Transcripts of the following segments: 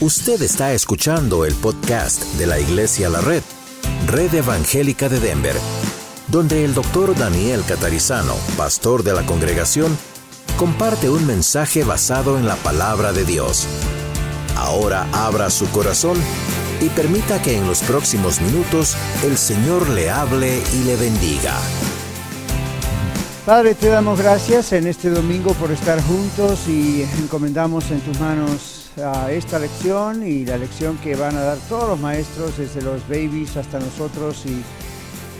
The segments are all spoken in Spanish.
Usted está escuchando el podcast de la Iglesia La Red, Red Evangélica de Denver, donde el doctor Daniel Catarizano, pastor de la congregación, comparte un mensaje basado en la palabra de Dios. Ahora abra su corazón y permita que en los próximos minutos el Señor le hable y le bendiga. Padre, te damos gracias en este domingo por estar juntos y encomendamos en tus manos a esta lección y la lección que van a dar todos los maestros, desde los babies hasta nosotros y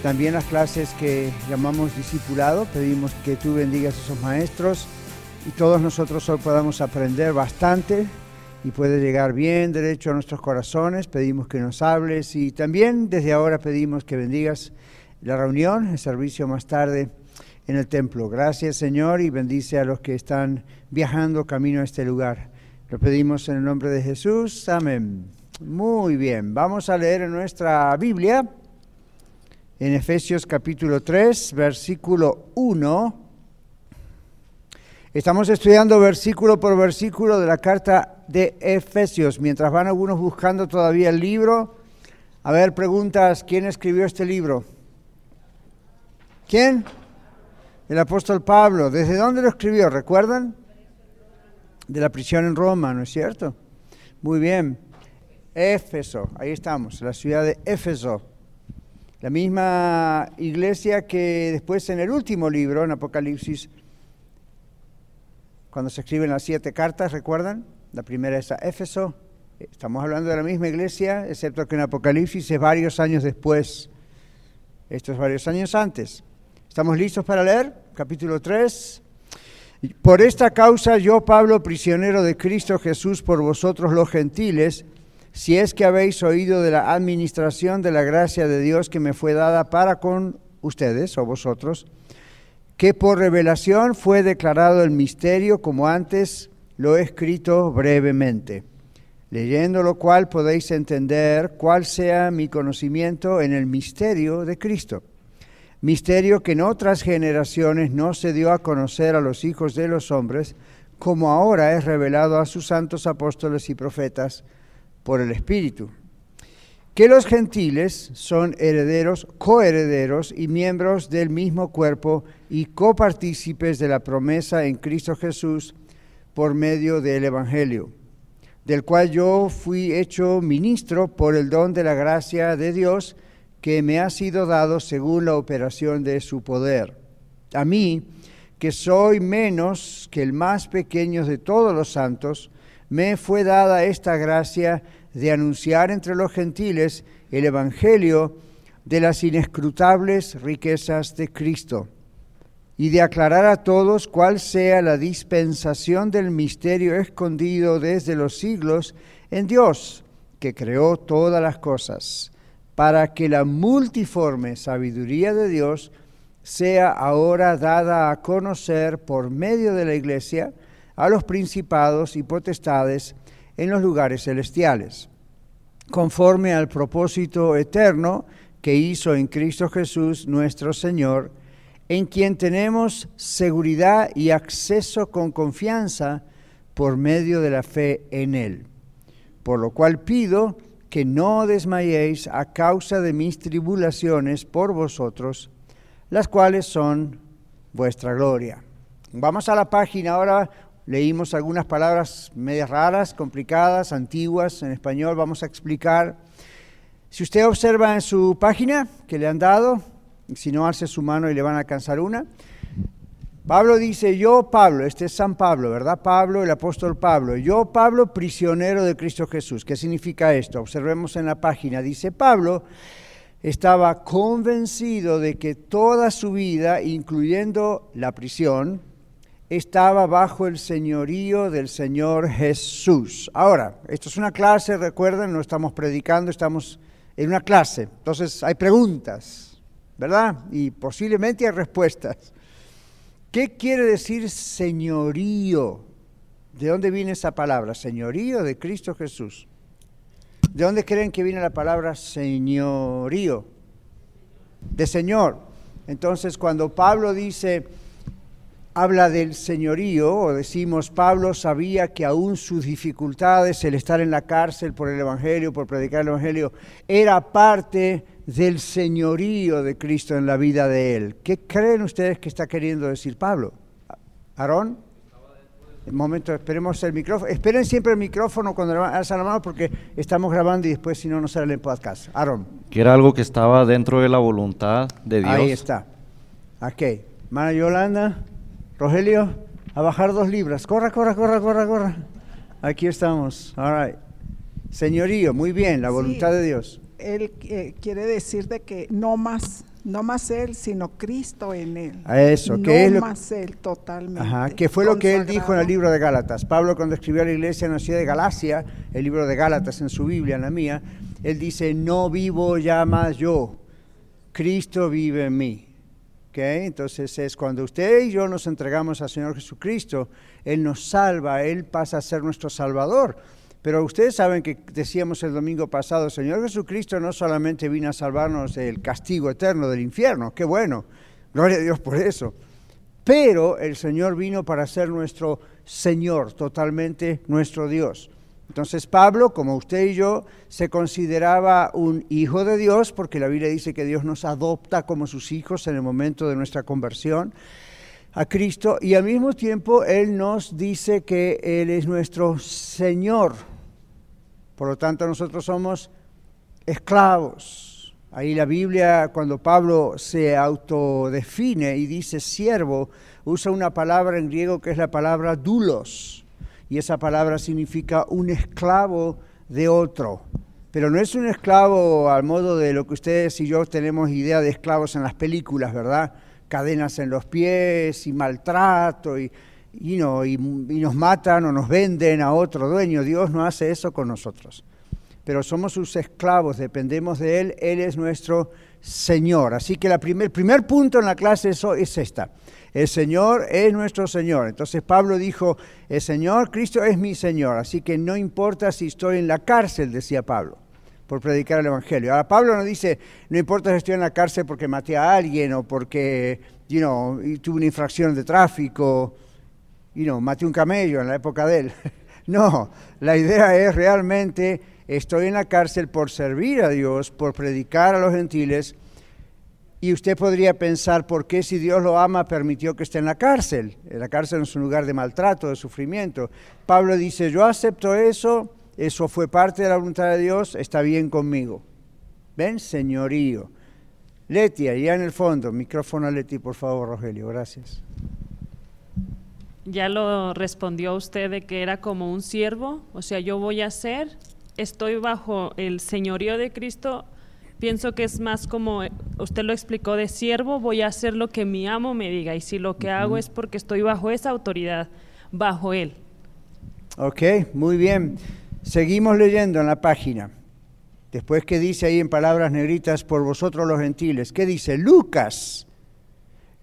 también las clases que llamamos discipulado. Pedimos que tú bendigas a esos maestros y todos nosotros hoy podamos aprender bastante y puede llegar bien derecho a nuestros corazones. Pedimos que nos hables y también desde ahora pedimos que bendigas la reunión, el servicio más tarde en el templo. Gracias Señor y bendice a los que están viajando camino a este lugar. Lo pedimos en el nombre de Jesús. Amén. Muy bien, vamos a leer en nuestra Biblia, en Efesios capítulo 3, versículo 1. Estamos estudiando versículo por versículo de la carta de Efesios. Mientras van algunos buscando todavía el libro, a ver, preguntas, ¿quién escribió este libro? ¿Quién? el apóstol Pablo. ¿Desde dónde lo escribió? ¿Recuerdan? De la prisión en Roma, ¿no es cierto? Muy bien. Éfeso, ahí estamos, la ciudad de Éfeso. La misma iglesia que después en el último libro, en Apocalipsis, cuando se escriben las siete cartas, ¿recuerdan? La primera es a Éfeso. Estamos hablando de la misma iglesia, excepto que en Apocalipsis es varios años después. Esto es varios años antes. ¿Estamos listos para leer? Capítulo 3. Por esta causa yo, Pablo, prisionero de Cristo Jesús por vosotros los gentiles, si es que habéis oído de la administración de la gracia de Dios que me fue dada para con ustedes o vosotros, que por revelación fue declarado el misterio como antes lo he escrito brevemente, leyendo lo cual podéis entender cuál sea mi conocimiento en el misterio de Cristo misterio que en otras generaciones no se dio a conocer a los hijos de los hombres, como ahora es revelado a sus santos apóstoles y profetas por el Espíritu. Que los gentiles son herederos, coherederos y miembros del mismo cuerpo y copartícipes de la promesa en Cristo Jesús por medio del Evangelio, del cual yo fui hecho ministro por el don de la gracia de Dios, que me ha sido dado según la operación de su poder. A mí, que soy menos que el más pequeño de todos los santos, me fue dada esta gracia de anunciar entre los gentiles el Evangelio de las inescrutables riquezas de Cristo y de aclarar a todos cuál sea la dispensación del misterio escondido desde los siglos en Dios, que creó todas las cosas para que la multiforme sabiduría de Dios sea ahora dada a conocer por medio de la Iglesia a los principados y potestades en los lugares celestiales, conforme al propósito eterno que hizo en Cristo Jesús nuestro Señor, en quien tenemos seguridad y acceso con confianza por medio de la fe en Él. Por lo cual pido que no desmayéis a causa de mis tribulaciones por vosotros, las cuales son vuestra gloria. Vamos a la página ahora, leímos algunas palabras medias raras, complicadas, antiguas en español, vamos a explicar. Si usted observa en su página que le han dado, si no hace su mano y le van a alcanzar una, Pablo dice, yo Pablo, este es San Pablo, ¿verdad? Pablo, el apóstol Pablo, yo Pablo, prisionero de Cristo Jesús. ¿Qué significa esto? Observemos en la página. Dice Pablo, estaba convencido de que toda su vida, incluyendo la prisión, estaba bajo el señorío del Señor Jesús. Ahora, esto es una clase, recuerden, no estamos predicando, estamos en una clase. Entonces hay preguntas, ¿verdad? Y posiblemente hay respuestas. ¿Qué quiere decir señorío? ¿De dónde viene esa palabra? Señorío de Cristo Jesús. ¿De dónde creen que viene la palabra señorío? De Señor. Entonces, cuando Pablo dice, habla del señorío, o decimos, Pablo sabía que aún sus dificultades, el estar en la cárcel por el Evangelio, por predicar el Evangelio, era parte del señorío de Cristo en la vida de él. ¿Qué creen ustedes que está queriendo decir Pablo? ¿Aarón? Un momento, esperemos el micrófono. Esperen siempre el micrófono cuando alzan la mano porque estamos grabando y después si no, no sale el podcast. Aarón. Que era algo que estaba dentro de la voluntad de Dios. Ahí está. Ok. Mana Yolanda. Rogelio, a bajar dos libras. Corra, corra, corra, corra, corra. Aquí estamos. All right. Señorío, muy bien, la voluntad de Dios. Él eh, quiere decir de que no más, no más él, sino Cristo en él. A eso, no que es lo más él totalmente. Ajá, que fue lo que él dijo en el libro de Gálatas. Pablo cuando escribió a la iglesia en la ciudad de Galacia, el libro de Gálatas en su Biblia, en la mía, él dice, no vivo ya más yo, Cristo vive en mí. ¿Ok? Entonces es cuando usted y yo nos entregamos al Señor Jesucristo, Él nos salva, Él pasa a ser nuestro Salvador. Pero ustedes saben que decíamos el domingo pasado, Señor Jesucristo no solamente vino a salvarnos del castigo eterno del infierno, qué bueno, gloria a Dios por eso. Pero el Señor vino para ser nuestro Señor, totalmente nuestro Dios. Entonces Pablo, como usted y yo, se consideraba un hijo de Dios, porque la Biblia dice que Dios nos adopta como sus hijos en el momento de nuestra conversión a Cristo, y al mismo tiempo Él nos dice que Él es nuestro Señor. Por lo tanto, nosotros somos esclavos. Ahí la Biblia, cuando Pablo se autodefine y dice siervo, usa una palabra en griego que es la palabra dulos. Y esa palabra significa un esclavo de otro. Pero no es un esclavo al modo de lo que ustedes y yo tenemos idea de esclavos en las películas, ¿verdad? Cadenas en los pies y maltrato y, y, no, y, nos matan o nos venden a otro dueño. Dios no hace eso con nosotros pero somos sus esclavos, dependemos de Él, Él es nuestro Señor. Así que la primer, el primer punto en la clase es, es esta, el Señor es nuestro Señor. Entonces Pablo dijo, el Señor, Cristo es mi Señor, así que no importa si estoy en la cárcel, decía Pablo, por predicar el Evangelio. Ahora Pablo no dice, no importa si estoy en la cárcel porque maté a alguien o porque, you know, tuve una infracción de tráfico, you know, maté un camello en la época de él. no, la idea es realmente estoy en la cárcel por servir a Dios, por predicar a los gentiles, y usted podría pensar, ¿por qué si Dios lo ama permitió que esté en la cárcel? La cárcel es un lugar de maltrato, de sufrimiento. Pablo dice, yo acepto eso, eso fue parte de la voluntad de Dios, está bien conmigo. ¿Ven? Señorío. Leti, allá en el fondo, micrófono a Leti, por favor, Rogelio, gracias. Ya lo respondió usted de que era como un siervo, o sea, yo voy a ser estoy bajo el señorío de Cristo, pienso que es más como, usted lo explicó, de siervo, voy a hacer lo que mi amo me diga, y si lo que hago es porque estoy bajo esa autoridad, bajo él. Ok, muy bien. Seguimos leyendo en la página. Después que dice ahí en palabras negritas, por vosotros los gentiles, ¿qué dice? Lucas.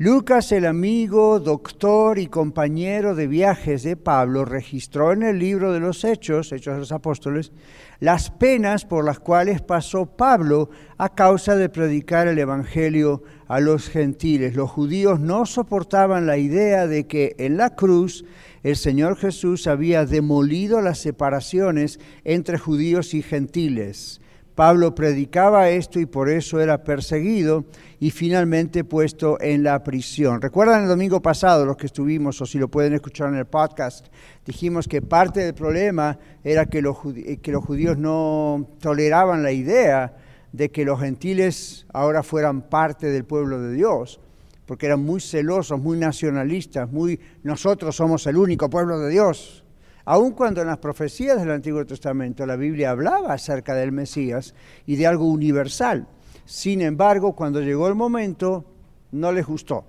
Lucas, el amigo, doctor y compañero de viajes de Pablo, registró en el libro de los Hechos, Hechos de los Apóstoles, las penas por las cuales pasó Pablo a causa de predicar el Evangelio a los gentiles. Los judíos no soportaban la idea de que en la cruz el Señor Jesús había demolido las separaciones entre judíos y gentiles. Pablo predicaba esto y por eso era perseguido y finalmente puesto en la prisión. ¿Recuerdan el domingo pasado, los que estuvimos, o si lo pueden escuchar en el podcast, dijimos que parte del problema era que los, que los judíos no toleraban la idea de que los gentiles ahora fueran parte del pueblo de Dios, porque eran muy celosos, muy nacionalistas, muy nosotros somos el único pueblo de Dios. Aun cuando en las profecías del Antiguo Testamento la Biblia hablaba acerca del Mesías y de algo universal. Sin embargo, cuando llegó el momento, no les gustó.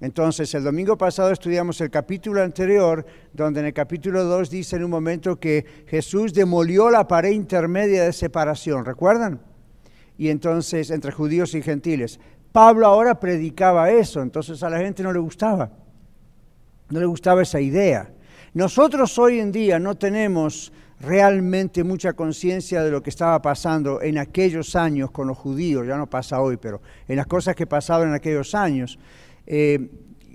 Entonces, el domingo pasado estudiamos el capítulo anterior, donde en el capítulo 2 dice en un momento que Jesús demolió la pared intermedia de separación, ¿recuerdan? Y entonces, entre judíos y gentiles. Pablo ahora predicaba eso, entonces a la gente no le gustaba. No le gustaba esa idea. Nosotros hoy en día no tenemos realmente mucha conciencia de lo que estaba pasando en aquellos años con los judíos, ya no pasa hoy, pero en las cosas que pasaban en aquellos años. Eh,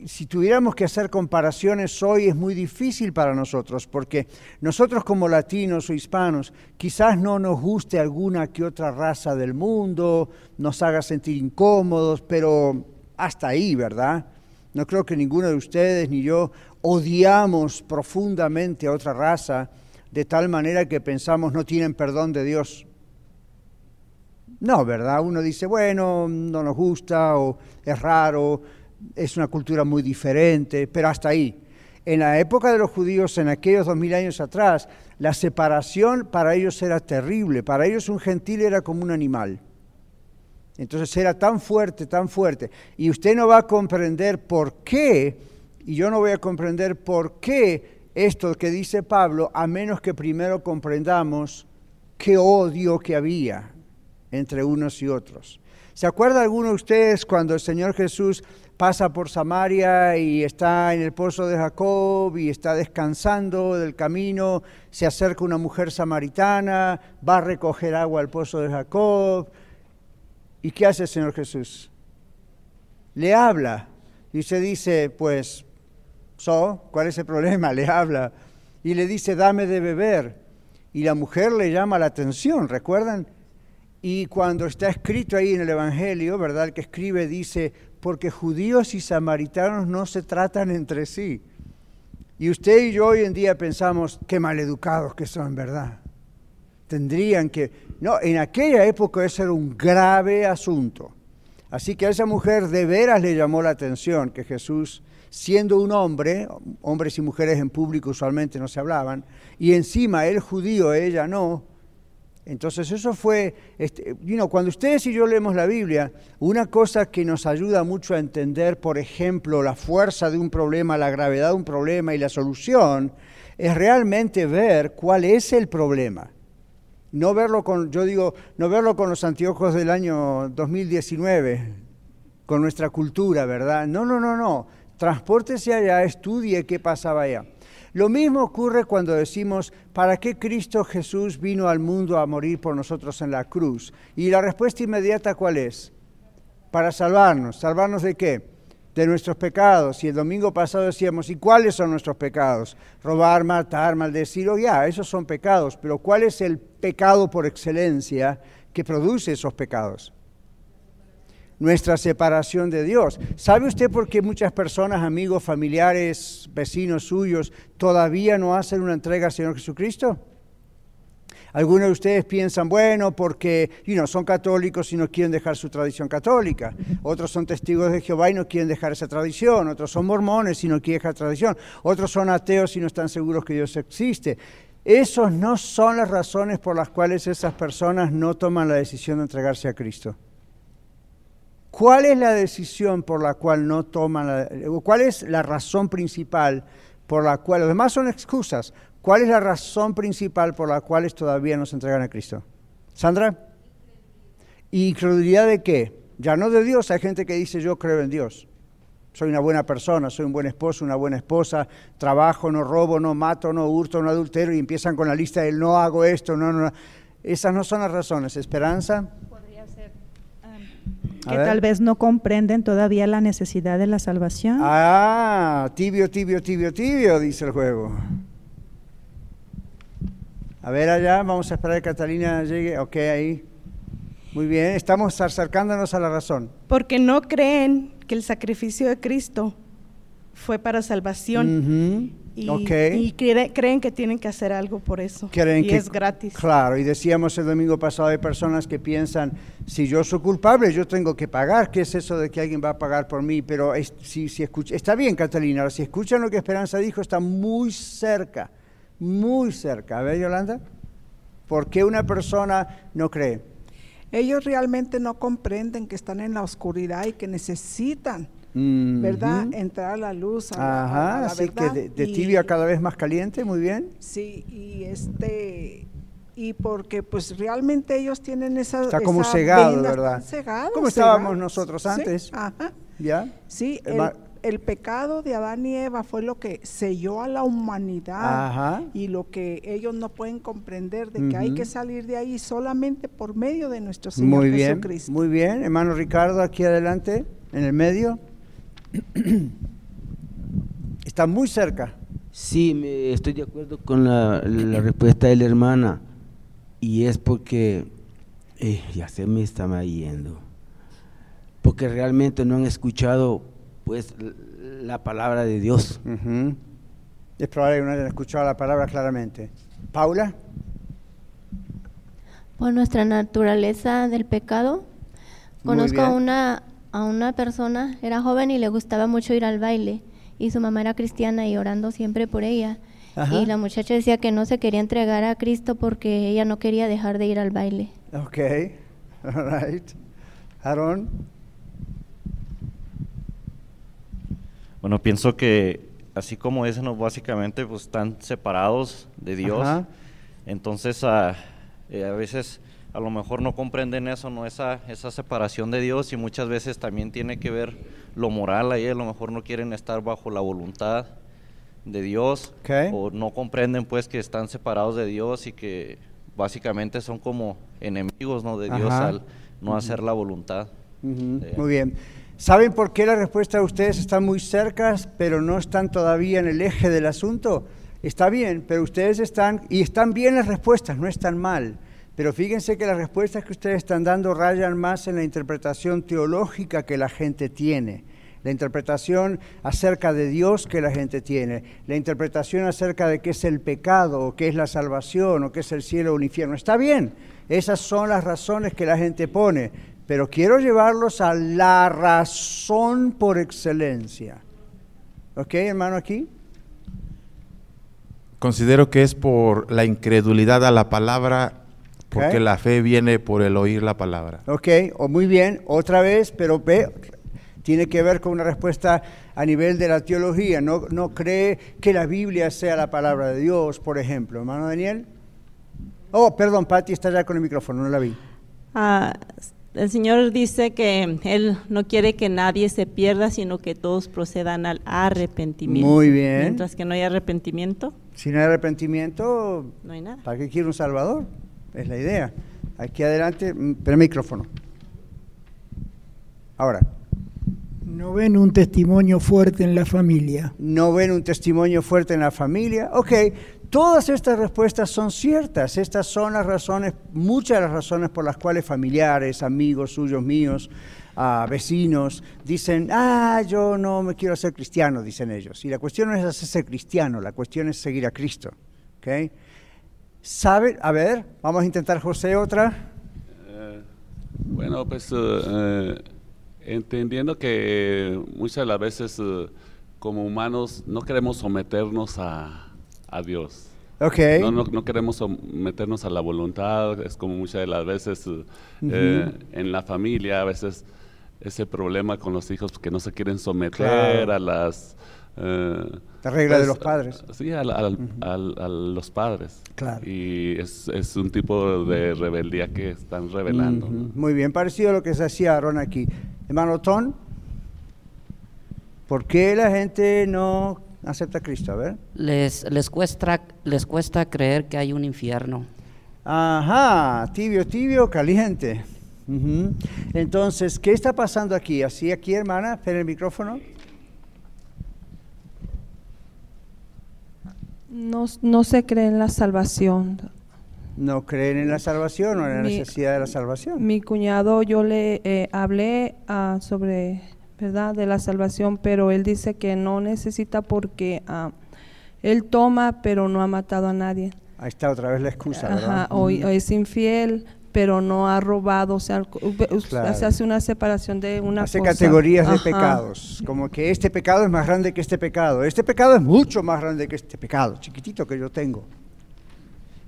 si tuviéramos que hacer comparaciones hoy es muy difícil para nosotros, porque nosotros como latinos o hispanos quizás no nos guste alguna que otra raza del mundo, nos haga sentir incómodos, pero hasta ahí, ¿verdad? No creo que ninguno de ustedes ni yo odiamos profundamente a otra raza de tal manera que pensamos no tienen perdón de Dios. No, ¿verdad? Uno dice, bueno, no nos gusta o es raro es una cultura muy diferente, pero hasta ahí. En la época de los judíos, en aquellos dos mil años atrás, la separación para ellos era terrible. Para ellos un gentil era como un animal. Entonces era tan fuerte, tan fuerte. Y usted no va a comprender por qué, y yo no voy a comprender por qué esto que dice Pablo, a menos que primero comprendamos qué odio que había entre unos y otros. ¿Se acuerda alguno de ustedes cuando el Señor Jesús pasa por Samaria y está en el pozo de Jacob y está descansando del camino, se acerca una mujer samaritana, va a recoger agua al pozo de Jacob. ¿Y qué hace el Señor Jesús? Le habla y se dice, pues, so, ¿cuál es el problema? Le habla y le dice, dame de beber. Y la mujer le llama la atención, ¿recuerdan? Y cuando está escrito ahí en el Evangelio, ¿verdad? El que escribe dice, porque judíos y samaritanos no se tratan entre sí. Y usted y yo hoy en día pensamos, qué maleducados que son, ¿verdad? Tendrían que... No, en aquella época eso era un grave asunto. Así que a esa mujer de veras le llamó la atención que Jesús, siendo un hombre, hombres y mujeres en público usualmente no se hablaban, y encima él judío, ella no, entonces eso fue, este, cuando ustedes y yo leemos la Biblia, una cosa que nos ayuda mucho a entender, por ejemplo, la fuerza de un problema, la gravedad de un problema y la solución, es realmente ver cuál es el problema. No verlo con, yo digo, no verlo con los anteojos del año 2019, con nuestra cultura, ¿verdad? No, no, no, no. Transpórtese allá, estudie qué pasaba allá. Lo mismo ocurre cuando decimos, ¿para qué Cristo Jesús vino al mundo a morir por nosotros en la cruz? Y la respuesta inmediata cuál es? Para salvarnos. ¿Salvarnos de qué? De nuestros pecados. Y el domingo pasado decíamos, ¿y cuáles son nuestros pecados? Robar, matar, maldecir, o ya, esos son pecados. Pero ¿cuál es el pecado por excelencia que produce esos pecados? nuestra separación de Dios. ¿Sabe usted por qué muchas personas, amigos, familiares, vecinos suyos, todavía no hacen una entrega al Señor Jesucristo? Algunos de ustedes piensan, bueno, porque son católicos y no quieren dejar su tradición católica. Otros son testigos de Jehová y no quieren dejar esa tradición. Otros son mormones y no quieren dejar tradición. Otros son ateos y no están seguros que Dios existe. Esas no son las razones por las cuales esas personas no toman la decisión de entregarse a Cristo. ¿Cuál es la decisión por la cual no toman, la, cuál es la razón principal por la cual, los demás son excusas, cuál es la razón principal por la cual todavía no se entregan a Cristo? Sandra? ¿Incredulidad de qué? Ya no de Dios, hay gente que dice yo creo en Dios. Soy una buena persona, soy un buen esposo, una buena esposa, trabajo, no robo, no mato, no hurto, no adultero y empiezan con la lista del no hago esto, no, no. Esas no son las razones. Esperanza que tal vez no comprenden todavía la necesidad de la salvación. Ah, tibio, tibio, tibio, tibio, dice el juego. A ver allá, vamos a esperar que Catalina llegue. Ok, ahí. Muy bien, estamos acercándonos a la razón. Porque no creen que el sacrificio de Cristo fue para salvación y, creen que tienen que hacer algo por eso. y es gratis. Claro, y decíamos el domingo pasado, hay personas que piensan, si yo soy culpable, yo tengo que pagar. ¿Qué es eso de que alguien va a pagar por mí? Pero si, si escucha, está bien, Catalina, si escuchan lo que Esperanza dijo, está muy cerca, muy cerca. A ver, Yolanda, ¿por qué una persona no cree? Ellos realmente no comprenden que están en la oscuridad y que necesitan ¿verdad? Entrar a la luz, a, Ajá, así que de, de tibio a cada vez más caliente, muy bien. Sí, y este y porque pues realmente ellos tienen esa está como cegado, ¿verdad? Cegado, como estábamos nosotros antes. Ajá. ¿Ya? Sí, el, pecado de Adán y Eva fue lo que selló a la humanidad Ajá. y lo que ellos no pueden comprender de que hay que salir de ahí solamente por medio de nuestro Señor muy Jesucristo. Bien, muy bien, hermano Ricardo, aquí adelante, en el medio. Está muy cerca. Sí, estoy de acuerdo con la, respuesta de la hermana. Y es porque eh, ya se me está yendo. Porque realmente no han escuchado pues la palabra de Dios. Es probable que no hayan escuchado la palabra claramente. Paula. Por nuestra naturaleza del pecado, conozco a una, a una persona, era joven y le gustaba mucho ir al baile, y su mamá era cristiana y orando siempre por ella. Y la muchacha decía que no se quería entregar a Cristo porque ella no quería dejar de ir al baile. Ok, all right. Aaron. Bueno, pienso que así como dicen, básicamente pues están separados de Dios. Entonces a, eh, a veces a lo mejor no comprenden eso, no esa, esa separación de Dios y muchas veces también tiene que ver lo moral ahí, a lo mejor no quieren estar bajo la voluntad de Dios o no comprenden pues que están separados de Dios y que básicamente son como enemigos ¿no? de Dios al no hacer la voluntad. Muy bien. ¿Saben por qué la respuesta de ustedes está muy cerca, pero no están todavía en el eje del asunto? Está bien, pero ustedes están, y están bien las respuestas, no están mal. Pero fíjense que las respuestas que ustedes están dando rayan más en la interpretación teológica que la gente tiene, la interpretación acerca de Dios que la gente tiene, la interpretación acerca de qué es el pecado, o qué es la salvación, o qué es el cielo o el infierno. Está bien, esas son las razones que la gente pone, pero quiero llevarlos a la razón por excelencia. ¿Ok, hermano, aquí? Considero que es por la incredulidad a la palabra, porque la fe viene por el oír la palabra. Ok, o muy bien, otra vez, pero ve, tiene que ver con una respuesta a nivel de la teología. No, no cree que la Biblia sea la palabra de Dios, por ejemplo. Hermano Daniel. Oh, perdón, Patti está ya con el micrófono, no la vi. Ah, el Señor dice que Él no quiere que nadie se pierda, sino que todos procedan al arrepentimiento. Muy bien. Mientras que no hay arrepentimiento. Si no hay arrepentimiento, no hay nada. ¿Para qué quiere un Salvador? Es la idea. Aquí adelante, mm, pero micrófono. Ahora. No ven un testimonio fuerte en la familia. No ven un testimonio fuerte en la familia. Ok, Todas estas respuestas son ciertas. Estas son las razones, muchas de las razones por las cuales familiares, amigos suyos míos, ah, vecinos, dicen, ah, yo no me quiero hacer cristiano, dicen ellos. Y la cuestión no es hacerse cristiano, la cuestión es seguir a Cristo. ¿okay? ¿Sabe? A ver, vamos a intentar José otra. Eh, bueno, pues eh, eh, entendiendo que muchas de las veces como humanos no queremos someternos a a Dios. Okay. No, no, queremos meternos a la voluntad, es como muchas de las veces eh, en la familia, a veces ese problema con los hijos que no se quieren someter a las... Eh, la regla de pues, los padres. Sí, a, los padres. Claro. Y es, es, un tipo de rebeldía que están revelando. Muy bien, parecido a lo que se hacía Aaron aquí. Hermano Ton, ¿por qué la gente no acepta a Cristo? A ver. Les, les, cuesta, les cuesta creer que hay un infierno. Ajá, tibio, tibio, caliente. Entonces, ¿qué está pasando aquí? Así aquí, hermana, espera el micrófono. No, no se cree en la salvación. ¿No creen en la salvación o en la necesidad de la salvación? Mi cuñado, yo le eh, hablé uh, sobre ¿verdad? De la salvación, pero él dice que no necesita porque ah, él toma, pero no ha matado a nadie. Ahí está otra vez la excusa, ¿verdad? o, es infiel, pero no ha robado, o sea, se hace una separación de una hace categorías de pecados, como que este pecado es más grande que este pecado, este pecado es mucho más grande que este pecado, chiquitito que yo tengo.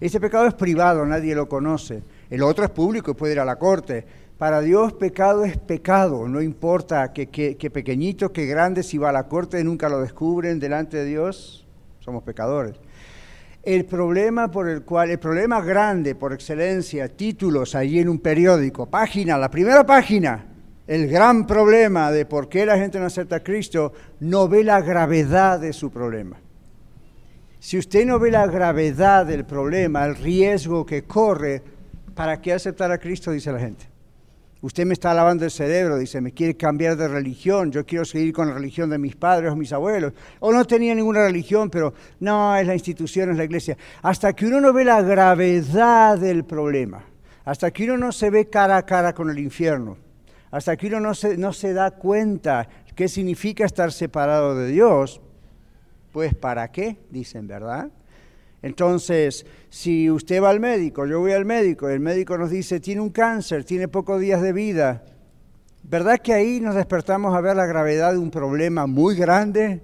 Este pecado es privado, nadie lo conoce. El otro es público y puede ir a la corte. Para Dios pecado es pecado, no importa que, pequeñito, que grande, si va a la corte nunca lo descubren delante de Dios, somos pecadores. El problema por el cual, el problema grande por excelencia, títulos allí en un periódico, página, la primera página, el gran problema de por qué la gente no acepta a Cristo, no ve la gravedad de su problema. Si usted no ve la gravedad del problema, el riesgo que corre, ¿para qué aceptar a Cristo? Dice la gente. Usted me está lavando el cerebro, dice, me quiere cambiar de religión, yo quiero seguir con la religión de mis padres o mis abuelos. O no tenía ninguna religión, pero no, es la institución, es la iglesia. Hasta que uno no ve la gravedad del problema, hasta que uno no se ve cara a cara con el infierno, hasta que uno no se, no se da cuenta qué significa estar separado de Dios, pues ¿para qué? Dicen, ¿verdad? Entonces, si usted va al médico, yo voy al médico, el médico nos dice, tiene un cáncer, tiene pocos días de vida, ¿verdad que ahí nos despertamos a ver la gravedad de un problema muy grande?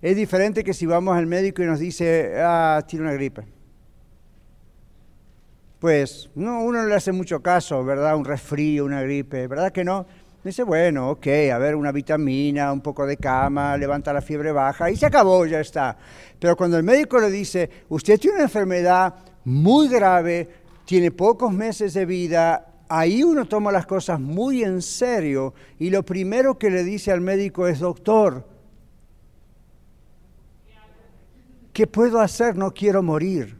Es diferente que si vamos al médico y nos dice, ah, tiene una gripe. Pues no, uno no le hace mucho caso, ¿verdad? Un resfrío, una gripe, ¿verdad que no? Dice, bueno, ok, a ver, una vitamina, un poco de cama, levanta la fiebre baja y se acabó, ya está. Pero cuando el médico le dice, usted tiene una enfermedad muy grave, tiene pocos meses de vida, ahí uno toma las cosas muy en serio y lo primero que le dice al médico es, doctor, ¿qué puedo hacer? No quiero morir.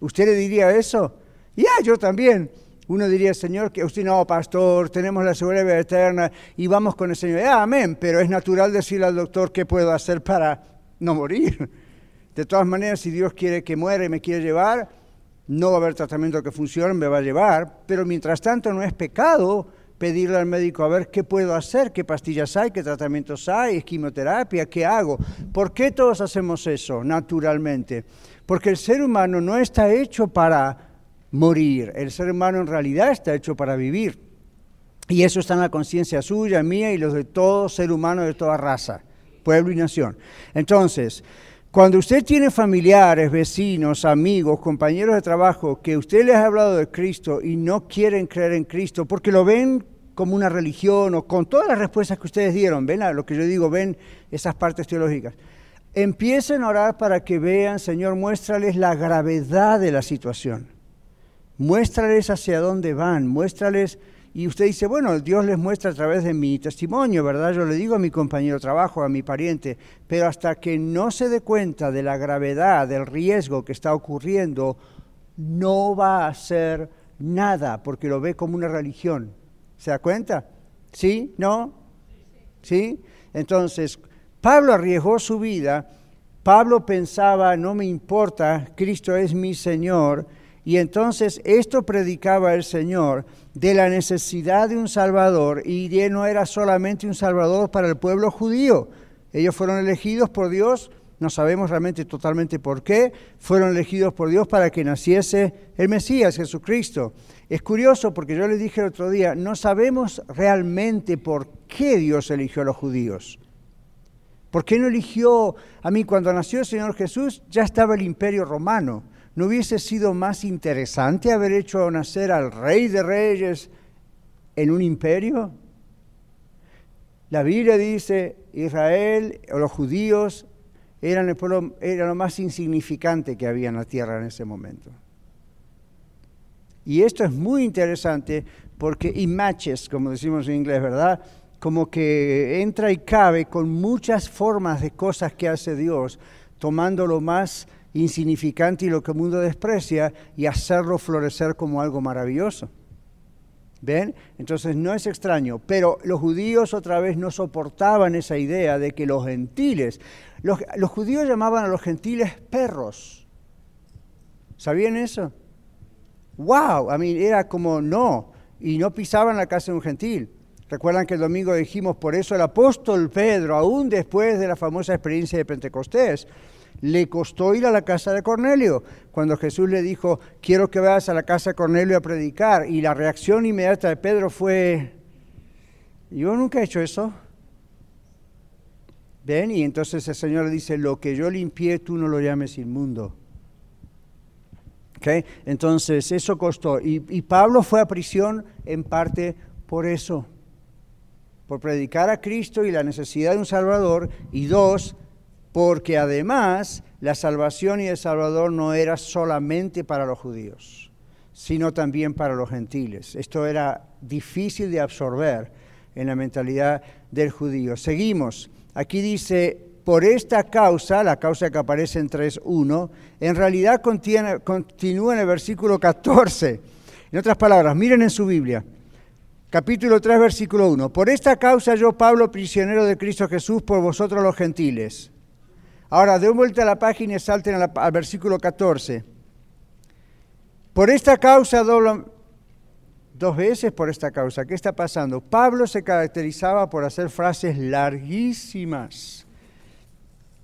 ¿Usted le diría eso? Ya, yo también uno diría, Señor, que usted no, pastor, tenemos la seguridad eterna y vamos con el Señor. Ah, amén, pero es natural decirle al doctor qué puedo hacer para no morir. De todas maneras, si Dios quiere que muera y me quiere llevar, no va a haber tratamiento que funcione, me va a llevar, pero mientras tanto no es pecado pedirle al médico a ver qué puedo hacer, qué pastillas hay, qué tratamientos hay, quimioterapia, qué hago. ¿Por qué todos hacemos eso naturalmente? Porque el ser humano no está hecho para morir. El ser humano en realidad está hecho para vivir. Y eso está en la conciencia suya, mía y los de todo ser humano de toda raza, pueblo y nación. Entonces, cuando usted tiene familiares, vecinos, amigos, compañeros de trabajo que usted les ha hablado de Cristo y no quieren creer en Cristo porque lo ven como una religión o con todas las respuestas que ustedes dieron, ven a lo que yo digo, ven esas partes teológicas. Empiecen a orar para que vean, Señor, muéstrales la gravedad de la situación muéstrales hacia dónde van, muéstrales, y usted dice, bueno, Dios les muestra a través de mi testimonio, ¿verdad? Yo le digo a mi compañero de trabajo, a mi pariente, pero hasta que no se dé cuenta de la gravedad, del riesgo que está ocurriendo, no va a hacer nada, porque lo ve como una religión. ¿Se da cuenta? ¿Sí? ¿No? ¿Sí? Entonces, Pablo arriesgó su vida, Pablo pensaba, no me importa, Cristo es mi Señor, y entonces esto predicaba el Señor de la necesidad de un Salvador y no era solamente un Salvador para el pueblo judío. Ellos fueron elegidos por Dios, no sabemos realmente totalmente por qué, fueron elegidos por Dios para que naciese el Mesías, Jesucristo. Es curioso porque yo les dije el otro día, no sabemos realmente por qué Dios eligió a los judíos. ¿Por qué no eligió a mí cuando nació el Señor Jesús? Ya estaba el imperio romano. ¿No hubiese sido más interesante haber hecho nacer al rey de reyes en un imperio? La Biblia dice, Israel o los judíos eran, el pueblo, era lo más insignificante que había en la tierra en ese momento. Y esto es muy interesante porque y matches, como decimos en inglés, ¿verdad? Como que entra y cabe con muchas formas de cosas que hace Dios, tomando lo más insignificante y lo que el mundo desprecia y hacerlo florecer como algo maravilloso. ¿Ven? Entonces no es extraño, pero los judíos otra vez no soportaban esa idea de que los gentiles, los, judíos llamaban a los gentiles perros. ¿Sabían eso? ¡Wow! A mí era como no, y no pisaban la casa de un gentil. Recuerdan que el domingo dijimos, por eso el apóstol Pedro, aún después de la famosa experiencia de Pentecostés, le costó ir a la casa de Cornelio. Cuando Jesús le dijo, quiero que vayas a la casa de Cornelio a predicar, y la reacción inmediata de Pedro fue, yo nunca he hecho eso. ¿Ven? Y entonces el Señor le dice, lo que yo limpié, tú no lo llames inmundo. ¿Okay? Entonces eso costó. Y, y Pablo fue a prisión en parte por eso, por predicar a Cristo y la necesidad de un Salvador, y dos, porque además la salvación y el Salvador no era solamente para los judíos, sino también para los gentiles. Esto era difícil de absorber en la mentalidad del judío. Seguimos. Aquí dice, por esta causa, la causa que aparece en 3.1, en realidad continúa en el versículo 14. En otras palabras, miren en su Biblia. Capítulo 3, versículo 1. Por esta causa yo, Pablo, prisionero de Cristo Jesús, por vosotros los gentiles. Ahora, den vuelta a la página y salten al versículo 14. Por esta causa doblo, dos veces por esta causa. ¿Qué está pasando? Pablo se caracterizaba por hacer frases larguísimas,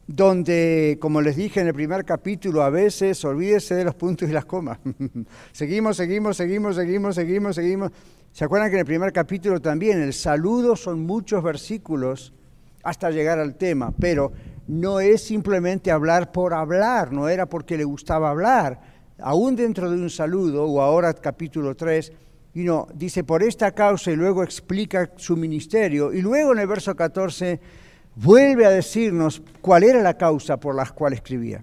donde, como les dije en el primer capítulo, a veces olvídese de los puntos y las comas. seguimos, seguimos, seguimos, seguimos, seguimos, seguimos. ¿Se acuerdan que en el primer capítulo también el saludo son muchos versículos hasta llegar al tema? Pero no es simplemente hablar por hablar, no era porque le gustaba hablar aún dentro de un saludo, o ahora capítulo 3, dice, por esta causa y luego explica su ministerio, y luego en el verso 14 vuelve a decirnos cuál era la causa por la cual escribía.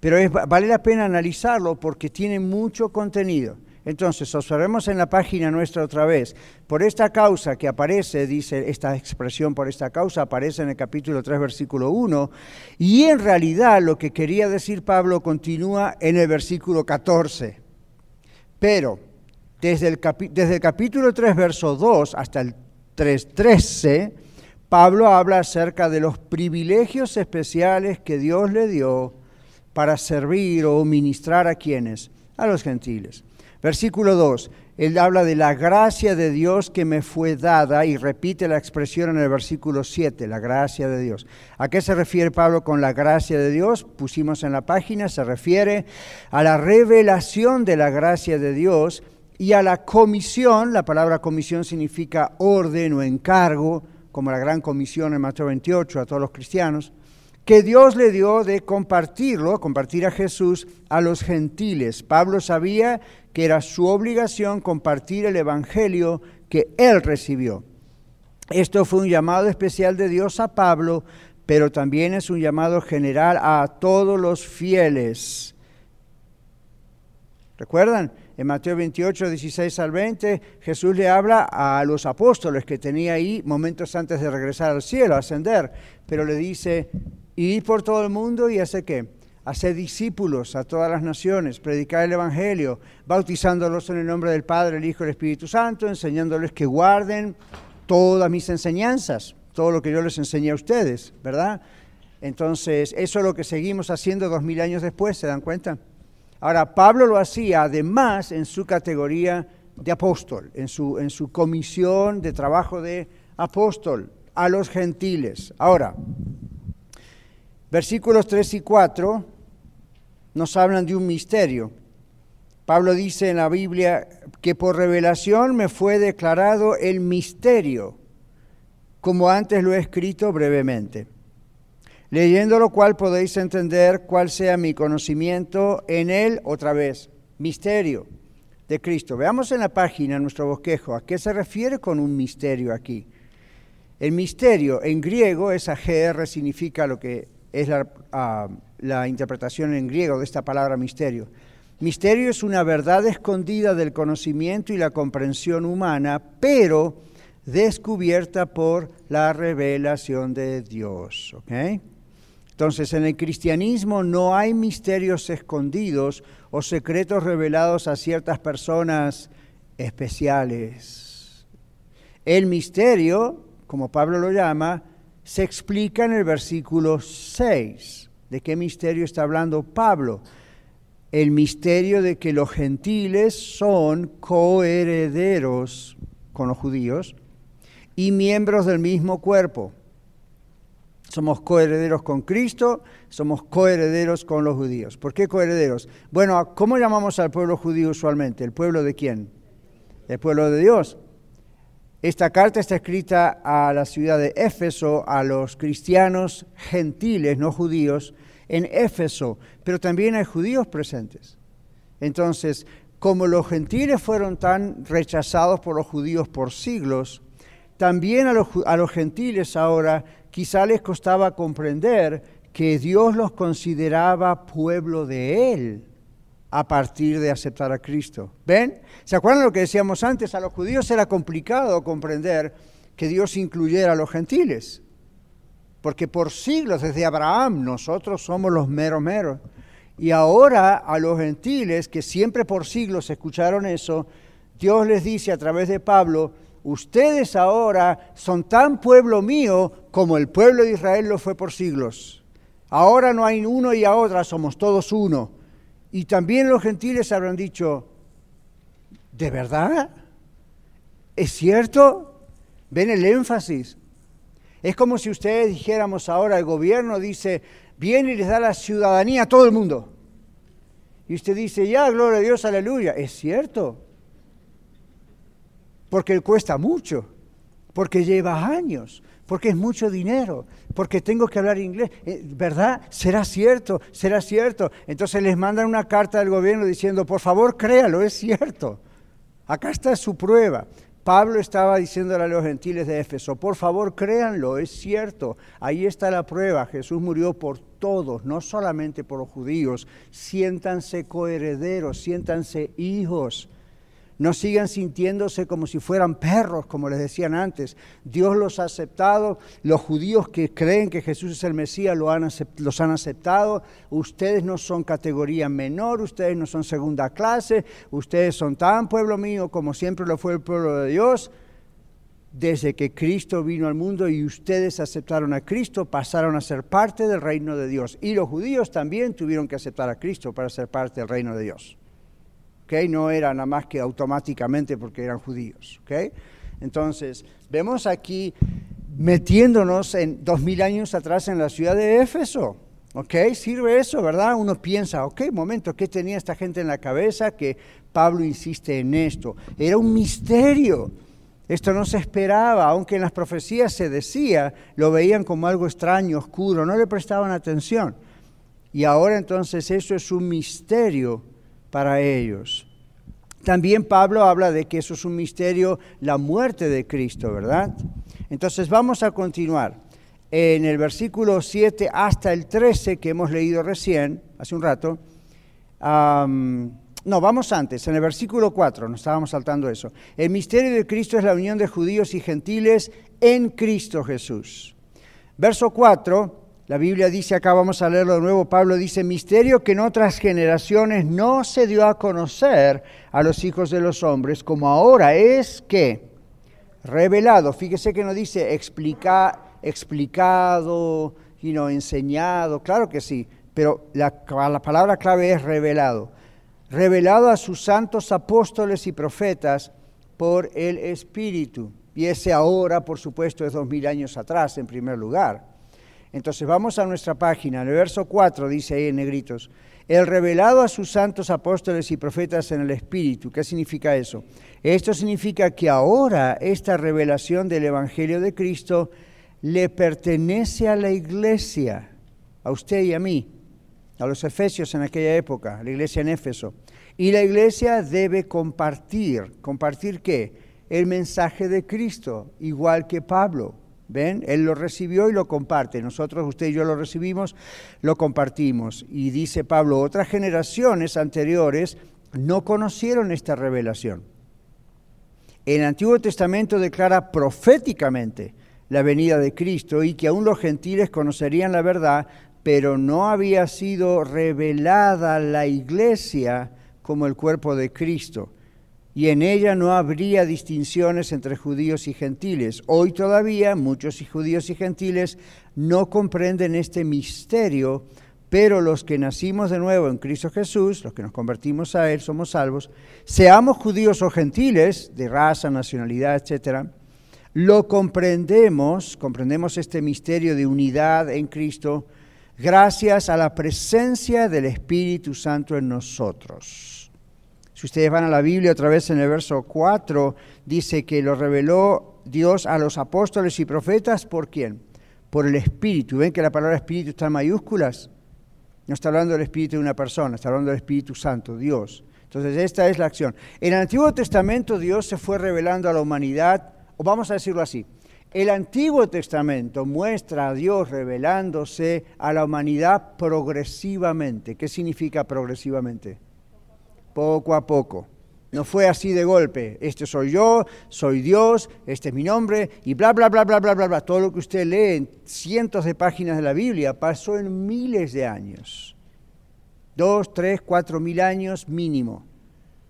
Pero vale la pena analizarlo porque tiene mucho contenido. Entonces, observemos en la página nuestra otra vez. Por esta causa que aparece, dice esta expresión por esta causa, aparece en el capítulo 3, versículo 1, y en realidad lo que quería decir Pablo continúa en el versículo 14. Pero desde el, desde el capítulo 3, verso 2 hasta el 3, 13, Pablo habla acerca de los privilegios especiales que Dios le dio para servir o ministrar a quienes, a los gentiles. Versículo 2, él habla de la gracia de Dios que me fue dada y repite la expresión en el versículo 7, la gracia de Dios. ¿A qué se refiere Pablo con la gracia de Dios? Pusimos en la página, se refiere a la revelación de la gracia de Dios y a la comisión, la palabra comisión significa orden o encargo, como la gran comisión en Mateo 28 a todos los cristianos que Dios le dio de compartirlo, compartir a Jesús a los gentiles. Pablo sabía que era su obligación compartir el Evangelio que él recibió. Esto fue un llamado especial de Dios a Pablo, pero también es un llamado general a todos los fieles. ¿Recuerdan? En Mateo 28, 16 al 20, Jesús le habla a los apóstoles que tenía ahí momentos antes de regresar al cielo, ascender, pero le dice, ir por todo el mundo y hace qué? Hacer discípulos a todas las naciones, predicar el Evangelio, bautizándolos en el nombre del Padre, el Hijo y el Espíritu Santo, enseñándoles que guarden todas mis enseñanzas, todo lo que yo les enseñé a ustedes, ¿verdad? Entonces, eso es lo que seguimos haciendo dos mil años después, ¿se dan cuenta? Ahora, Pablo lo hacía además en su categoría de apóstol, en su, en su comisión de trabajo de apóstol a los gentiles. Ahora, Versículos 3 y 4 nos hablan de un misterio. Pablo dice en la Biblia que por revelación me fue declarado el misterio, como antes lo he escrito brevemente. Leyendo lo cual podéis entender cuál sea mi conocimiento en él otra vez, misterio de Cristo. Veamos en la página nuestro bosquejo, ¿a qué se refiere con un misterio aquí? El misterio en griego, esa GR significa lo que es ah, la, interpretación en griego de esta palabra misterio. Misterio es una verdad escondida del conocimiento y la comprensión humana, pero descubierta por la revelación de Dios. Entonces, en el cristianismo no hay misterios escondidos o secretos revelados a ciertas personas especiales. El misterio, como Pablo lo llama, se explica en el versículo 6. ¿De qué misterio está hablando Pablo? El misterio de que los gentiles son coherederos con los judíos y miembros del mismo cuerpo. Somos coherederos con Cristo, somos coherederos con los judíos. ¿Por qué coherederos? Bueno, ¿cómo llamamos al pueblo judío usualmente? ¿El pueblo de quién? El pueblo de Dios. Esta carta está escrita a la ciudad de Éfeso, a los cristianos gentiles, no judíos, en Éfeso, pero también hay judíos presentes. Entonces, como los gentiles fueron tan rechazados por los judíos por siglos, también a los, a los gentiles ahora quizá les costaba comprender que Dios los consideraba pueblo de Él a partir de aceptar a Cristo. ¿Ven? ¿Se acuerdan lo que decíamos antes? A los judíos era complicado comprender que Dios incluyera a los gentiles. Porque por siglos, desde Abraham, nosotros somos los meros meros. Y ahora a los gentiles, que siempre por siglos escucharon eso, Dios les dice a través de Pablo, ustedes ahora son tan pueblo mío como el pueblo de Israel lo fue por siglos. Ahora no hay uno y a otra, somos todos uno. Y también los gentiles habrán dicho, ¿de verdad? ¿Es cierto? ¿Ven el énfasis? Es como si ustedes dijéramos ahora, el gobierno dice, viene y les da la ciudadanía a todo el mundo. Y usted dice, ya, gloria a Dios, aleluya. Es cierto. Porque cuesta mucho, porque lleva años, porque es mucho dinero, porque tengo que hablar inglés. Eh, ¿Verdad? ¿Será cierto? ¿Será cierto? Entonces les mandan una carta del gobierno diciendo, por favor, créalo, es cierto. Acá está su prueba. Pablo estaba diciéndole a los gentiles de Éfeso, por favor créanlo, es cierto, ahí está la prueba, Jesús murió por todos, no solamente por los judíos, siéntanse coherederos, siéntanse hijos. No sigan sintiéndose como si fueran perros, como les decían antes. Dios los ha aceptado. Los judíos que creen que Jesús es el Mesías lo han los han aceptado. Ustedes no son categoría menor, ustedes no son segunda clase. Ustedes son tan pueblo mío como siempre lo fue el pueblo de Dios. Desde que Cristo vino al mundo y ustedes aceptaron a Cristo, pasaron a ser parte del reino de Dios. Y los judíos también tuvieron que aceptar a Cristo para ser parte del reino de Dios. No era nada más que automáticamente porque eran judíos, Entonces, vemos aquí metiéndonos en dos mil años atrás en la ciudad de Éfeso, ¿ok? Sirve eso, ¿verdad? Uno piensa, ok, momento, ¿qué tenía esta gente en la cabeza que Pablo insiste en esto? Era un misterio. Esto no se esperaba, aunque en las profecías se decía, lo veían como algo extraño, oscuro, no le prestaban atención. Y ahora entonces eso es un misterio para ellos. También Pablo habla de que eso es un misterio, la muerte de Cristo, ¿verdad? Entonces vamos a continuar. En el versículo 7 hasta el 13 que hemos leído recién, hace un rato, no, vamos antes, en el versículo 4, nos estábamos saltando eso. El misterio de Cristo es la unión de judíos y gentiles en Cristo Jesús. Verso 4, la Biblia dice, acá vamos a leerlo de nuevo, Pablo dice, misterio que en otras generaciones no se dio a conocer a los hijos de los hombres, como ahora es que revelado, fíjese que no dice explica, explicado, y no enseñado, claro que sí, pero la, la palabra clave es revelado, revelado a sus santos apóstoles y profetas por el Espíritu. Y ese ahora, por supuesto, es dos mil años atrás, en primer lugar. Entonces vamos a nuestra página, el verso 4 dice ahí en negritos, el revelado a sus santos apóstoles y profetas en el Espíritu. ¿Qué significa eso? Esto significa que ahora esta revelación del Evangelio de Cristo le pertenece a la iglesia, a usted y a mí, a los efesios en aquella época, a la iglesia en Éfeso. Y la iglesia debe compartir, ¿compartir qué? El mensaje de Cristo, igual que Pablo. ¿Ven? Él lo recibió y lo comparte. Nosotros, usted y yo lo recibimos, lo compartimos. Y dice Pablo, otras generaciones anteriores no conocieron esta revelación. El Antiguo Testamento declara proféticamente la venida de Cristo y que aún los gentiles conocerían la verdad, pero no había sido revelada la iglesia como el cuerpo de Cristo y en ella no habría distinciones entre judíos y gentiles. Hoy todavía muchos judíos y gentiles no comprenden este misterio, pero los que nacimos de nuevo en Cristo Jesús, los que nos convertimos a Él, somos salvos, seamos judíos o gentiles, de raza, nacionalidad, etc., lo comprendemos, comprendemos este misterio de unidad en Cristo, gracias a la presencia del Espíritu Santo en nosotros. Si ustedes van a la Biblia otra vez en el verso 4, dice que lo reveló Dios a los apóstoles y profetas, ¿por quién? Por el Espíritu. ¿Ven que la palabra Espíritu está en mayúsculas? No está hablando del Espíritu de una persona, está hablando del Espíritu Santo, Dios. Entonces, esta es la acción. En el Antiguo Testamento Dios se fue revelando a la humanidad, o vamos a decirlo así, el Antiguo Testamento muestra a Dios revelándose a la humanidad progresivamente. ¿Qué significa progresivamente? Poco a poco. No fue así de golpe. Este soy yo, soy Dios, este es mi nombre y bla, bla, bla, bla, bla, bla, bla. Todo lo que usted lee en cientos de páginas de la Biblia pasó en miles de años. Dos, tres, cuatro mil años mínimo.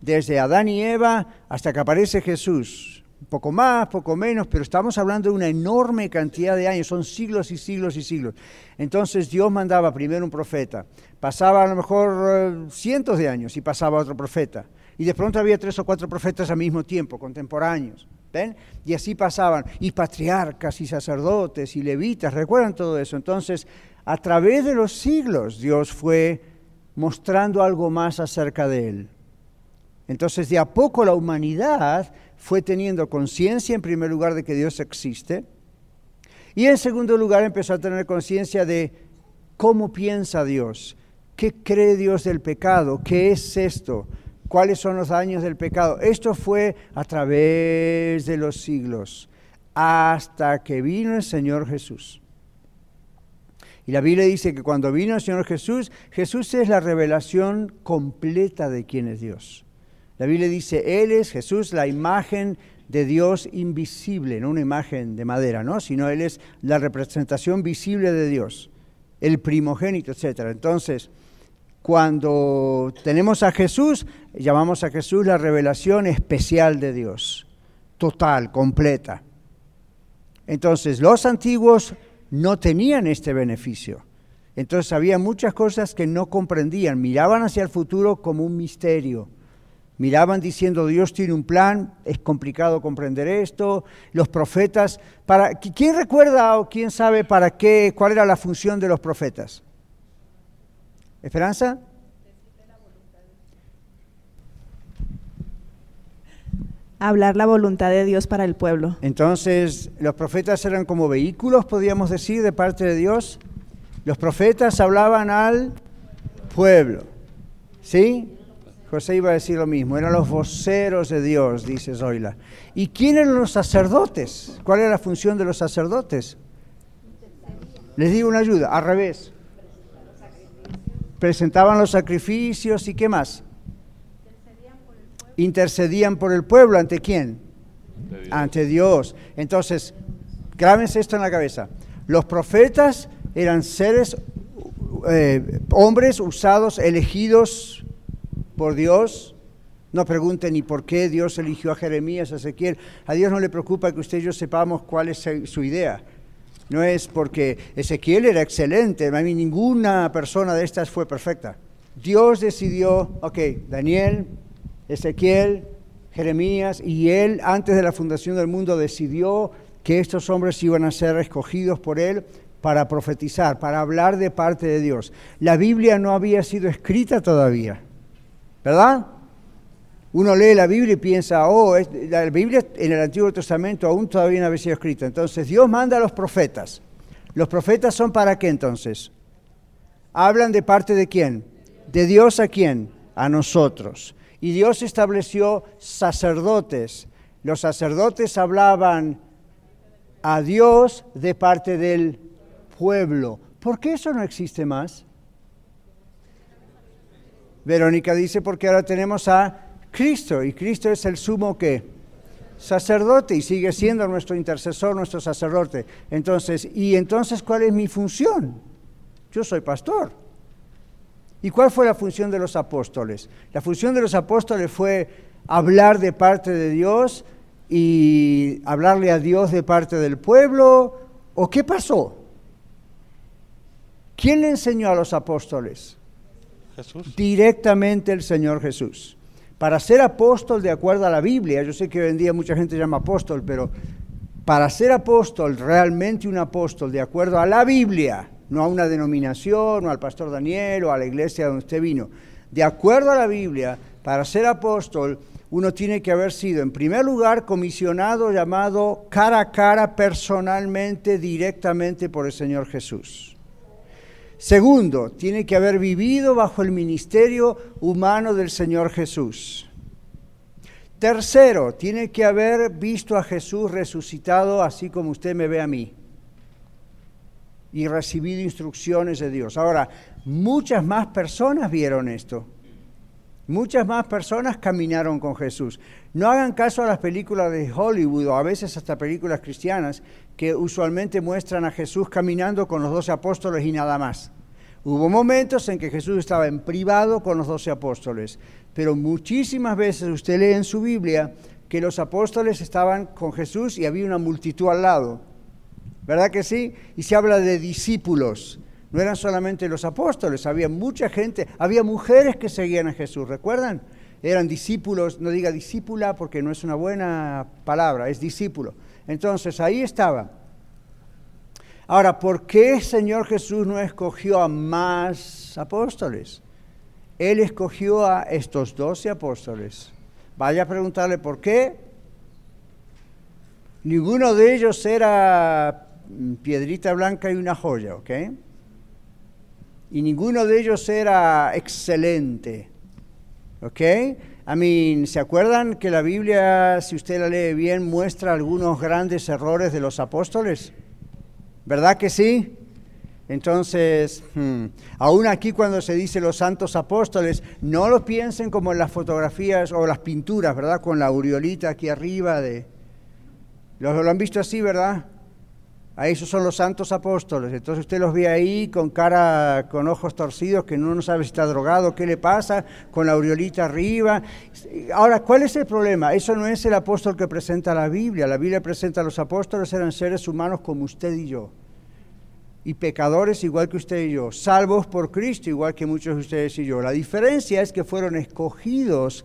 desde Adán y Eva hasta que aparece Jesús. Poco más, poco menos, pero estamos hablando de una enorme cantidad de años, son siglos y siglos y siglos. Entonces Dios mandaba primero un profeta, pasaba a lo mejor eh, cientos de años y pasaba otro profeta. Y de pronto había tres o cuatro profetas al mismo tiempo, contemporáneos. ¿Ven? Y así pasaban, y patriarcas y sacerdotes y levitas, ¿recuerdan todo eso? Entonces, a través de los siglos Dios fue mostrando algo más acerca de él. Entonces, de a poco la humanidad fue teniendo conciencia, en primer lugar, de que Dios existe, y en segundo lugar empezó a tener conciencia de cómo piensa Dios, qué cree Dios del pecado, qué es esto, cuáles son los daños del pecado. Esto fue a través de los siglos, hasta que vino el Señor Jesús. Y la Biblia dice que cuando vino el Señor Jesús, Jesús es la revelación completa de quién es Dios. La Biblia dice, Él es Jesús, la imagen de Dios invisible, no una imagen de madera, ¿no? sino Él es la representación visible de Dios, el primogénito, etc. Entonces, cuando tenemos a Jesús, llamamos a Jesús la revelación especial de Dios, total, completa. Entonces, los antiguos no tenían este beneficio. Entonces había muchas cosas que no comprendían, miraban hacia el futuro como un misterio. Miraban diciendo, Dios tiene un plan, es complicado comprender esto. Los profetas, para, ¿quién recuerda o quién sabe para qué, cuál era la función de los profetas? ¿Esperanza? hablar la voluntad de Dios para el pueblo. Entonces, los profetas eran como vehículos, podríamos decir, de parte de Dios. Los profetas hablaban al pueblo. ¿Sí? José iba a decir lo mismo, eran los voceros de Dios, dice Zoila. ¿Y quién eran los sacerdotes? ¿Cuál era la función de los sacerdotes? Les digo una ayuda, al revés. Presentaban los sacrificios y qué más intercedían por el pueblo. ¿Ante quién? Ante Dios. Entonces, grábense esto en la cabeza. Los profetas eran seres, eh, hombres usados, elegidos por Dios. No pregunten ni por qué Dios eligió a Jeremías, a Ezequiel. A Dios no le preocupa que usted y yo sepamos cuál es su idea. No es porque Ezequiel era excelente, a mí ninguna persona de estas fue perfecta. Dios decidió, ok, Daniel, Ezequiel, Jeremías, y él antes de la fundación del mundo decidió que estos hombres iban a ser escogidos por él para profetizar, para hablar de parte de Dios. La Biblia no había sido escrita todavía, ¿verdad? Uno lee la Biblia y piensa, oh, la Biblia en el Antiguo Testamento aún todavía no había sido escrita. Entonces Dios manda a los profetas. ¿Los profetas son para qué entonces? ¿Hablan de parte de quién? ¿De Dios a quién? A nosotros. Y Dios estableció sacerdotes. Los sacerdotes hablaban a Dios de parte del pueblo. ¿Por qué eso no existe más? Verónica dice porque ahora tenemos a Cristo y Cristo es el sumo que sacerdote y sigue siendo nuestro intercesor, nuestro sacerdote. Entonces, ¿y entonces cuál es mi función? Yo soy pastor. ¿Y cuál fue la función de los apóstoles? La función de los apóstoles fue hablar de parte de Dios y hablarle a Dios de parte del pueblo. ¿O qué pasó? ¿Quién le enseñó a los apóstoles? Jesús. Directamente el Señor Jesús. Para ser apóstol de acuerdo a la Biblia, yo sé que hoy en día mucha gente llama apóstol, pero para ser apóstol, realmente un apóstol de acuerdo a la Biblia, no a una denominación, o al pastor Daniel, o a la iglesia donde usted vino. De acuerdo a la Biblia, para ser apóstol, uno tiene que haber sido, en primer lugar, comisionado, llamado cara a cara, personalmente, directamente por el Señor Jesús. Segundo, tiene que haber vivido bajo el ministerio humano del Señor Jesús. Tercero, tiene que haber visto a Jesús resucitado así como usted me ve a mí y recibido instrucciones de Dios. Ahora, muchas más personas vieron esto. Muchas más personas caminaron con Jesús. No hagan caso a las películas de Hollywood o a veces hasta películas cristianas que usualmente muestran a Jesús caminando con los doce apóstoles y nada más. Hubo momentos en que Jesús estaba en privado con los doce apóstoles, pero muchísimas veces usted lee en su Biblia que los apóstoles estaban con Jesús y había una multitud al lado. ¿Verdad que sí? Y se habla de discípulos. No eran solamente los apóstoles, había mucha gente, había mujeres que seguían a Jesús, ¿recuerdan? Eran discípulos, no diga discípula porque no es una buena palabra, es discípulo. Entonces ahí estaba. Ahora, ¿por qué Señor Jesús no escogió a más apóstoles? Él escogió a estos doce apóstoles. Vaya a preguntarle por qué. Ninguno de ellos era piedrita blanca y una joya, ¿ok? Y ninguno de ellos era excelente, ¿ok? I mean, ¿se acuerdan que la Biblia, si usted la lee bien, muestra algunos grandes errores de los apóstoles? ¿Verdad que sí? Entonces, hmm, aún aquí cuando se dice los santos apóstoles, no lo piensen como en las fotografías o las pinturas, ¿verdad? Con la aureolita aquí arriba de... ¿Lo, lo han visto así, verdad? A esos son los santos apóstoles. Entonces usted los ve ahí con cara, con ojos torcidos, que no sabe si está drogado, qué le pasa, con la aureolita arriba. Ahora, ¿cuál es el problema? Eso no es el apóstol que presenta la Biblia. La Biblia presenta a los apóstoles, eran seres humanos como usted y yo y pecadores igual que usted y yo, salvos por Cristo igual que muchos de ustedes y yo. La diferencia es que fueron escogidos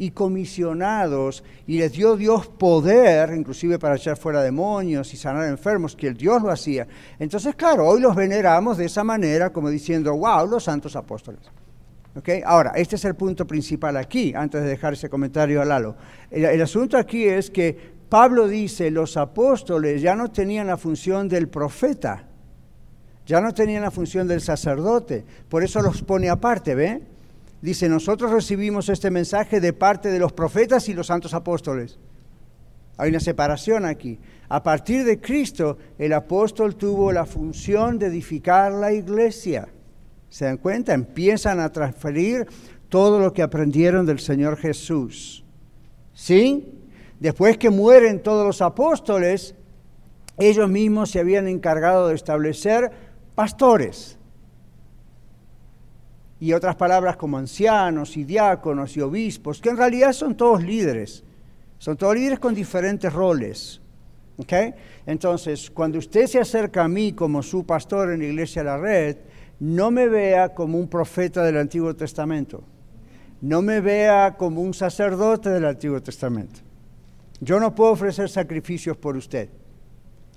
y comisionados y les dio Dios poder, inclusive para echar fuera demonios y sanar enfermos, que el Dios lo hacía. Entonces, claro, hoy los veneramos de esa manera, como diciendo, wow, los santos apóstoles. ¿Okay? Ahora, este es el punto principal aquí, antes de dejar ese comentario a Lalo. el asunto aquí es que Pablo dice, los apóstoles ya no tenían la función del profeta, ya no tenían la función del sacerdote, por eso los pone aparte, ¿ve? Dice, nosotros recibimos este mensaje de parte de los profetas y los santos apóstoles. Hay una separación aquí. A partir de Cristo, el apóstol tuvo la función de edificar la iglesia. ¿Se dan cuenta? Empiezan a transferir todo lo que aprendieron del Señor Jesús. ¿Sí? Después que mueren todos los apóstoles, ellos mismos se habían encargado de establecer pastores. Y otras palabras como ancianos y diáconos y obispos, que en realidad son todos líderes. Son todos líderes con diferentes roles. ¿Okay? Entonces, cuando usted se acerca a mí como su pastor en la iglesia La Red, no me vea como un profeta del Antiguo Testamento. No me vea como un sacerdote del Antiguo Testamento. Yo no puedo ofrecer sacrificios por usted.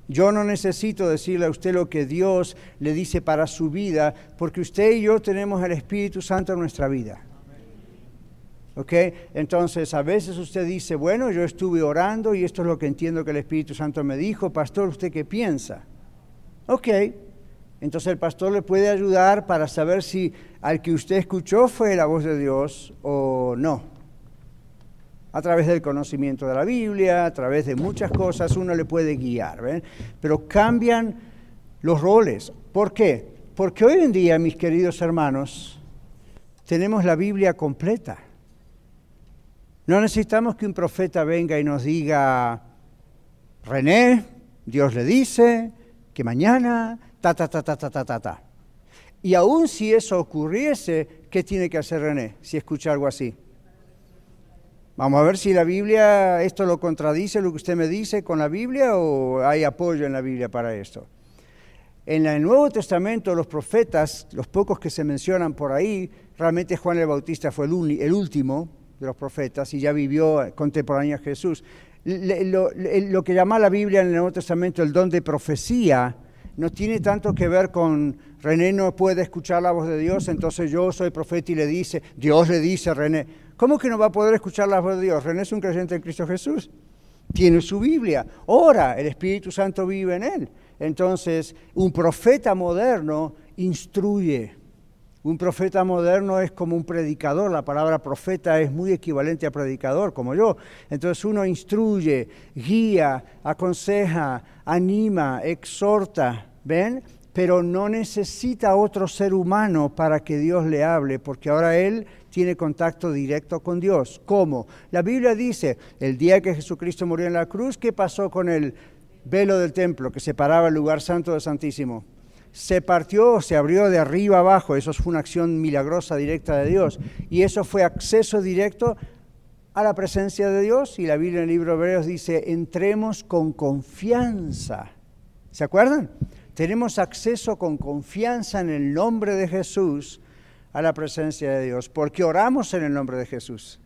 Yo no necesito decirle a usted lo que Dios le dice para su vida, porque usted y yo tenemos el Espíritu Santo en nuestra vida. ¿Ok? Entonces, a veces usted dice, bueno, yo estuve orando y esto es lo que entiendo que el Espíritu Santo me dijo. Pastor, ¿usted qué piensa? Ok. Entonces el pastor le puede ayudar para saber si al que usted escuchó fue la voz de Dios o no a través del conocimiento de la Biblia, a través de muchas cosas, uno le puede guiar, pero cambian los roles. ¿Por qué? Porque hoy en día, mis queridos hermanos, tenemos la Biblia completa. No necesitamos que un profeta venga y nos diga, René, Dios le dice que mañana, ta, ta, ta, ta, ta, ta, ta, ta. Y aun si eso ocurriese, ¿qué tiene que hacer René si escucha algo así? Vamos a ver si la Biblia, esto lo contradice lo que usted me dice con la Biblia o hay apoyo en la Biblia para esto. En el Nuevo Testamento los profetas, los pocos que se mencionan por ahí, realmente Juan el Bautista fue el, último de los profetas y ya vivió contemporáneo a Jesús. Lo, lo, que llama la Biblia en el Nuevo Testamento el don de profecía no tiene tanto que ver con René no puede escuchar la voz de Dios, entonces yo soy profeta y le dice, Dios le dice a René, ¿Cómo que no va a poder escuchar la voz de Dios? René es un creyente en Cristo Jesús. Tiene su Biblia. Ora, el Espíritu Santo vive en él. Entonces, un profeta moderno instruye. Un profeta moderno es como un predicador. La palabra profeta es muy equivalente a predicador, como yo. Entonces uno instruye, guía, aconseja, anima, exhorta. ¿Ven? Pero no necesita otro ser humano para que Dios le hable, porque ahora Él tiene contacto directo con Dios. ¿Cómo? La Biblia dice, el día que Jesucristo murió en la cruz, ¿qué pasó con el velo del templo que separaba el lugar santo del santísimo? se partió, se abrió de arriba abajo, eso fue una acción milagrosa directa de Dios, y eso fue acceso directo a la presencia de Dios, y la Biblia en el libro de Hebreos dice, entremos con confianza. ¿Se acuerdan? Tenemos acceso con confianza en el nombre de Jesús a la presencia de Dios, porque oramos en el nombre de Jesús.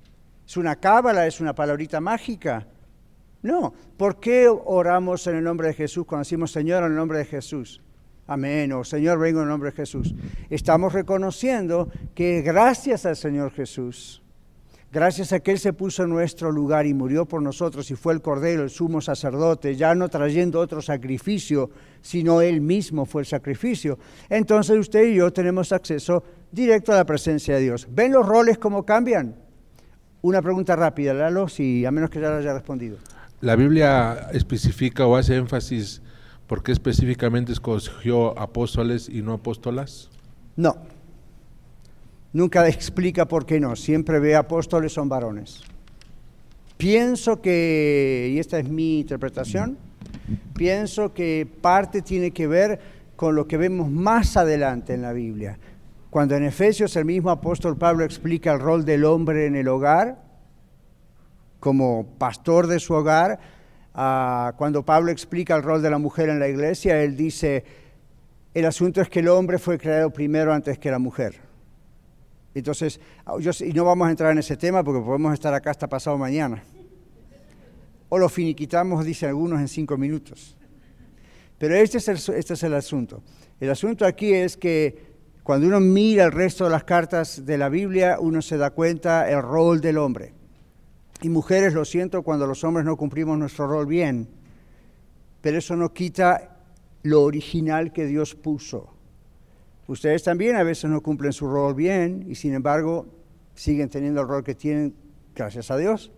¿Es una cábala? ¿Es una palabrita mágica? No. ¿Por qué oramos en el nombre de Jesús cuando decimos Señor en el nombre de Jesús? Amén. O Señor, vengo en el nombre de Jesús. Estamos reconociendo que gracias al Señor Jesús, gracias a que Él se puso en nuestro lugar y murió por nosotros y fue el Cordero, el sumo sacerdote, ya no trayendo otro sacrificio, sino Él mismo fue el sacrificio. Entonces usted y yo tenemos acceso directo a la presencia de Dios. ¿Ven los roles cómo cambian? Una pregunta rápida, Lalo, si a menos que ya lo haya respondido. ¿La Biblia especifica o hace énfasis por qué específicamente escogió apóstoles y no apóstolas? No. Nunca explica por qué no. Siempre ve apóstoles son varones. Pienso que, y esta es mi interpretación, pienso que parte tiene que ver con lo que vemos más adelante en la Biblia. Cuando en Efesios el mismo apóstol Pablo explica el rol del hombre en el hogar, como pastor de su hogar, ah, cuando Pablo explica el rol de la mujer en la iglesia, él dice, el asunto es que el hombre fue creado primero antes que la mujer. Entonces, ah, y no vamos a entrar en ese tema porque podemos estar acá hasta pasado mañana. O lo finiquitamos, dicen algunos, en cinco minutos. Pero este es, el, este es el asunto. El asunto aquí es que cuando uno mira el resto de las cartas de la Biblia, uno se da cuenta el rol del hombre. Y mujeres, lo siento cuando los hombres no cumplimos nuestro rol bien, pero eso no quita lo original que Dios puso. Ustedes también a veces no cumplen su rol bien y sin embargo siguen teniendo el rol que tienen, gracias a Dios.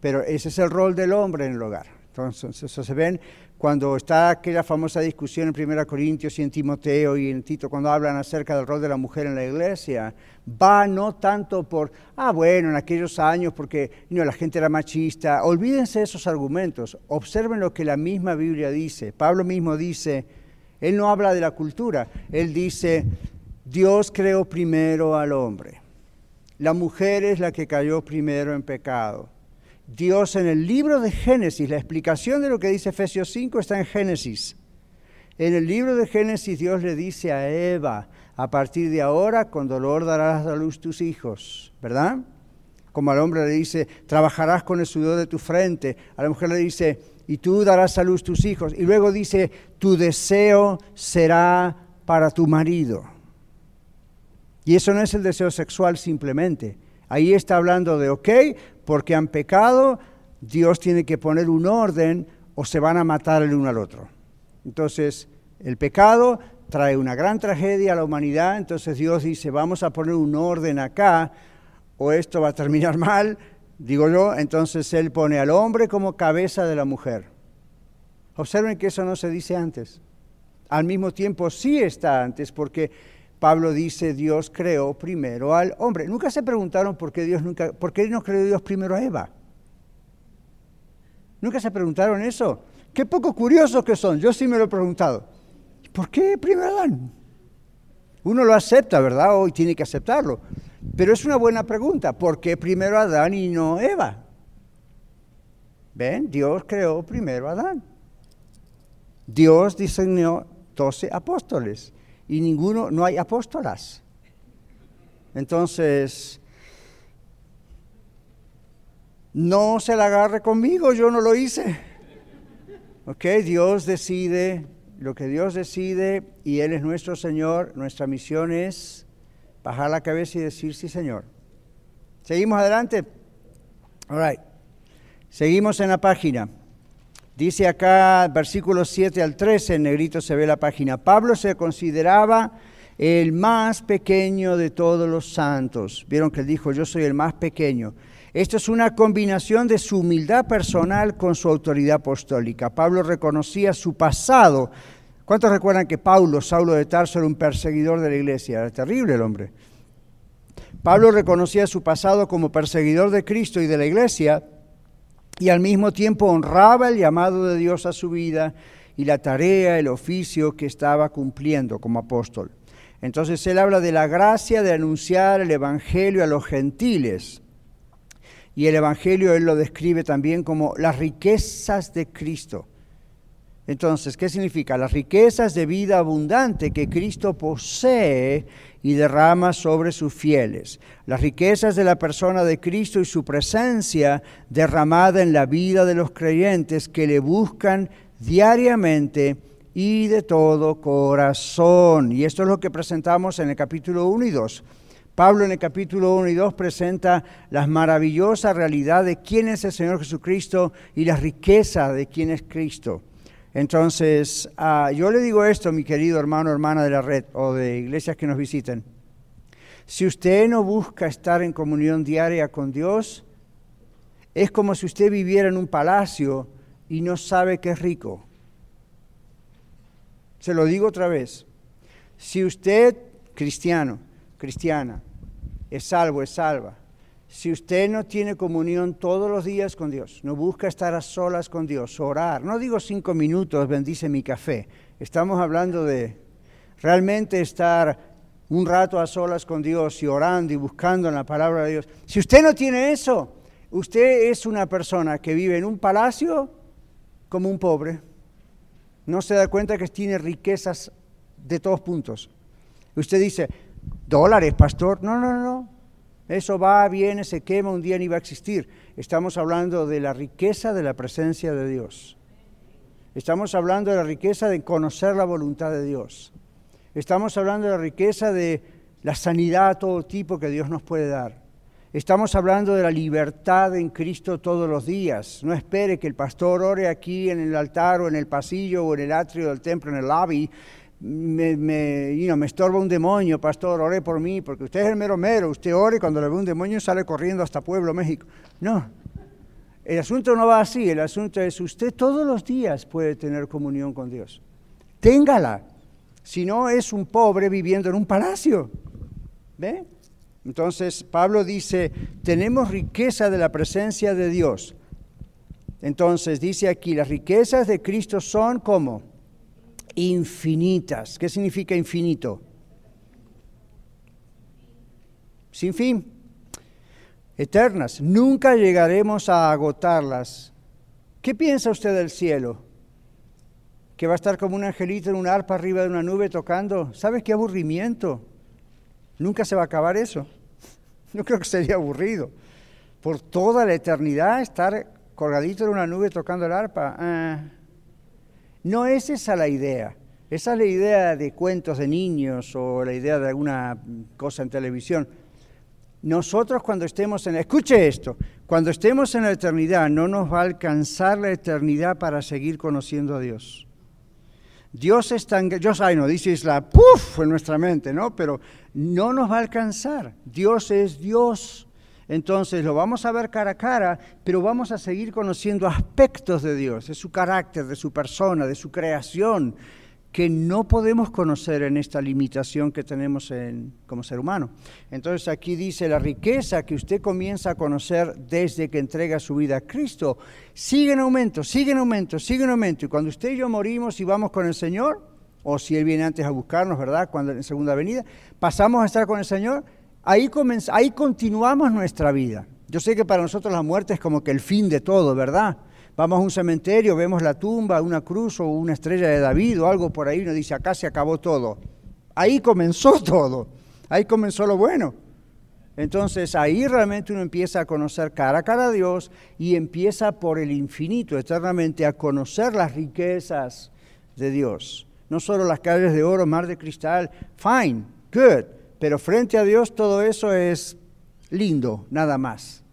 Pero ese es el rol del hombre en el hogar. Entonces, eso se ven cuando está aquella famosa discusión en 1 Corintios y en Timoteo y en Tito, cuando hablan acerca del rol de la mujer en la iglesia, va no tanto por, ah, bueno, en aquellos años porque no, la gente era machista. Olvídense de esos argumentos. Observen lo que la misma Biblia dice. Pablo mismo dice, él no habla de la cultura, él dice, Dios creó primero al hombre. La mujer es la que cayó primero en pecado. Dios en el libro de Génesis, la explicación de lo que dice Efesios 5 está en Génesis. En el libro de Génesis Dios le dice a Eva, a partir de ahora con dolor darás a luz tus hijos, ¿verdad? Como al hombre le dice, trabajarás con el sudor de tu frente. A la mujer le dice, y tú darás a luz tus hijos. Y luego dice, tu deseo será para tu marido. Y eso no es el deseo sexual simplemente. Ahí está hablando de, ok, porque han pecado, Dios tiene que poner un orden o se van a matar el uno al otro. Entonces, el pecado trae una gran tragedia a la humanidad, entonces Dios dice, vamos a poner un orden acá, o esto va a terminar mal, digo yo, entonces Él pone al hombre como cabeza de la mujer. Observen que eso no se dice antes. Al mismo tiempo sí está antes, porque Pablo dice, Dios creó primero al hombre. Nunca se preguntaron por qué Dios nunca, por qué no creó Dios primero a Eva. Nunca se preguntaron eso. Qué poco curiosos que son. Yo sí me lo he preguntado. ¿Por qué primero Adán? Uno lo acepta, ¿verdad? Hoy tiene que aceptarlo. Pero es una buena pregunta. ¿Por qué primero Adán y no Eva? ¿Ven? Dios creó primero a Adán. Dios diseñó doce apóstoles y ninguno, no hay apóstolas. Entonces, no se la agarre conmigo, yo no lo hice. Ok, Dios decide lo que Dios decide y Él es nuestro Señor. Nuestra misión es bajar la cabeza y decir sí, Señor. Seguimos adelante. All right. Seguimos en la página. Dice acá, versículos 7 al 13, en negrito se ve la página. Pablo se consideraba el más pequeño de todos los santos. Vieron que él dijo, yo soy el más pequeño. Esto es una combinación de su humildad personal con su autoridad apostólica. Pablo reconocía su pasado. ¿Cuántos recuerdan que Pablo, Saulo de Tarso, era un perseguidor de la iglesia? Era terrible el hombre. Pablo reconocía su pasado como perseguidor de Cristo y de la iglesia y al mismo tiempo honraba el llamado de Dios a su vida y la tarea, el oficio que estaba cumpliendo como apóstol. Entonces él habla de la gracia de anunciar el Evangelio a los gentiles. Y el Evangelio él lo describe también como las riquezas de Cristo. Entonces, ¿qué significa? Las riquezas de vida abundante que Cristo posee y derrama sobre sus fieles. Las riquezas de la persona de Cristo y su presencia derramada en la vida de los creyentes que le buscan diariamente y de todo corazón. Y esto es lo que presentamos en el capítulo 1 y 2. Pablo en el capítulo 1 y 2 presenta la maravillosa realidad de quién es el Señor Jesucristo y la riqueza de quién es Cristo. Entonces, ah, yo le digo esto, mi querido hermano, hermana de la red o de iglesias que nos visiten. Si usted no busca estar en comunión diaria con Dios, es como si usted viviera en un palacio y no sabe que es rico. Se lo digo otra vez. Si usted, cristiano, cristiana, es salvo, es salva, si usted no tiene comunión todos los días con Dios, no busca estar a solas con Dios, orar, no digo cinco minutos, bendice mi café, estamos hablando de realmente estar un rato a solas con Dios y orando y buscando en la palabra de Dios. Si usted no tiene eso, usted es una persona que vive en un palacio como un pobre. No se da cuenta que tiene riquezas de todos puntos. Usted dice, dólares, pastor. No, no, no. Eso va, viene, se quema, un día ni va a existir. Estamos hablando de la riqueza de la presencia de Dios. Estamos hablando de la riqueza de conocer la voluntad de Dios. Estamos hablando de la riqueza de la sanidad a todo tipo que Dios nos puede dar. Estamos hablando de la libertad en Cristo todos los días. No espere que el pastor ore aquí en el altar o en el pasillo o en el atrio del templo, en el lobby, me, me, me estorba un demonio, pastor, ore por mí, porque usted es el mero mero, usted ore cuando le ve un demonio sale corriendo hasta Pueblo, México. No, el asunto no va así, el asunto es usted todos los días puede tener comunión con Dios. Téngala, si no es un pobre viviendo en un palacio. ¿Ve? Entonces Pablo dice, tenemos riqueza de la presencia de Dios. Entonces dice aquí, las riquezas de Cristo son como infinitas. ¿Qué significa infinito? Sin fin. Eternas. Nunca llegaremos a agotarlas. ¿Qué piensa usted del cielo? ¿Que va a estar como un angelito en un arpa arriba de una nube tocando? ¿Sabes qué aburrimiento? Nunca se va a acabar eso. No creo que sería aburrido. Por toda la eternidad estar colgadito en una nube tocando el arpa. Ah. No es esa la idea. Esa es la idea de cuentos de niños o la idea de alguna cosa en televisión. Nosotros cuando estemos en... Escuche esto, cuando estemos en la eternidad no nos va a alcanzar la eternidad para seguir conociendo a Dios. Dios es tan... Yo sé, no, dice la puff en nuestra mente, ¿no? Pero no nos va a alcanzar. Dios es Dios. Entonces lo vamos a ver cara a cara, pero vamos a seguir conociendo aspectos de Dios, de su carácter, de su persona, de su creación, que no podemos conocer en esta limitación que tenemos en, como ser humano. Entonces aquí dice la riqueza que usted comienza a conocer desde que entrega su vida a Cristo, sigue en aumento, sigue en aumento, sigue en aumento. Y cuando usted y yo morimos y vamos con el Señor, o si Él viene antes a buscarnos, ¿verdad? Cuando en segunda venida, pasamos a estar con el Señor, ahí, ahí continuamos nuestra vida. Yo sé que para nosotros la muerte es como que el fin de todo, ¿verdad? Vamos a un cementerio, vemos la tumba, una cruz o una estrella de David o algo por ahí, nos dice, acá se acabó todo. Ahí comenzó todo, ahí comenzó lo bueno. Entonces ahí realmente uno empieza a conocer cara a cara a Dios y empieza por el infinito, eternamente, a conocer las riquezas de Dios. No solo las calles de oro, mar de cristal, fine, good, pero frente a Dios todo eso es lindo, nada más.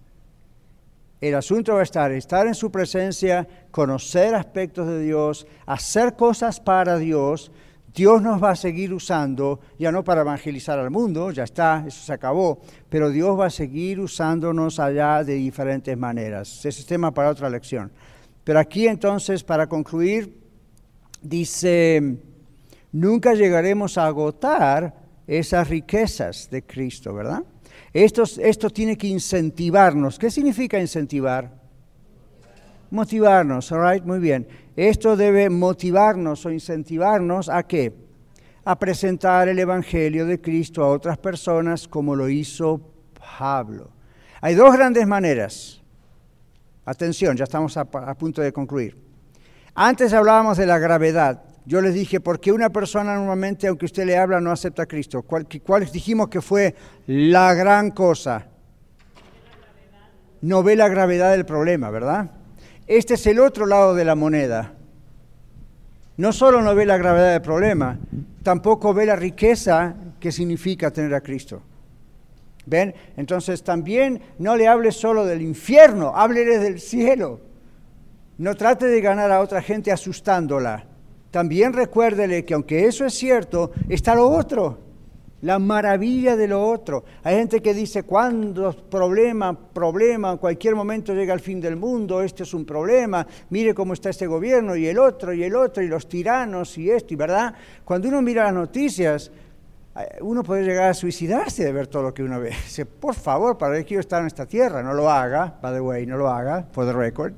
El asunto va a estar, estar en su presencia, conocer aspectos de Dios, hacer cosas para Dios. Dios nos va a seguir usando, ya no para evangelizar al mundo, ya está, eso se acabó, pero Dios va a seguir usándonos allá de diferentes maneras. Ese es tema para otra lección. Pero aquí entonces, para concluir, dice, nunca llegaremos a agotar esas riquezas de Cristo, ¿verdad? Esto, esto tiene que incentivarnos. ¿Qué significa incentivar? Motivarnos, all muy bien. Esto debe motivarnos o incentivarnos a qué? A presentar el Evangelio de Cristo a otras personas como lo hizo Pablo. Hay dos grandes maneras. Atención, ya estamos a, punto de concluir. Antes hablábamos de la gravedad. Yo les dije, ¿por qué una persona normalmente, aunque usted le habla, no acepta a Cristo? ¿Cuál, cuál dijimos que fue la gran cosa? No ve la gravedad del problema, ¿verdad? Este es el otro lado de la moneda. No solo no ve la gravedad del problema, tampoco ve la riqueza que significa tener a Cristo. ¿Ven? Entonces también no le hable solo del infierno, háblele del cielo. No trate de ganar a otra gente asustándola. También recuérdele que aunque eso es cierto, está lo otro la maravilla de lo otro. Hay gente que dice, cuando problema, problema, en cualquier momento llega el fin del mundo, este es un problema, mire cómo está este gobierno y el otro y el otro y los tiranos y esto, y verdad, cuando uno mira las noticias, eh, uno puede llegar a suicidarse de ver todo lo que uno ve. Dice, por favor, ¿para qué quiero estar en esta tierra? No lo haga, by the way, no lo haga, for the record.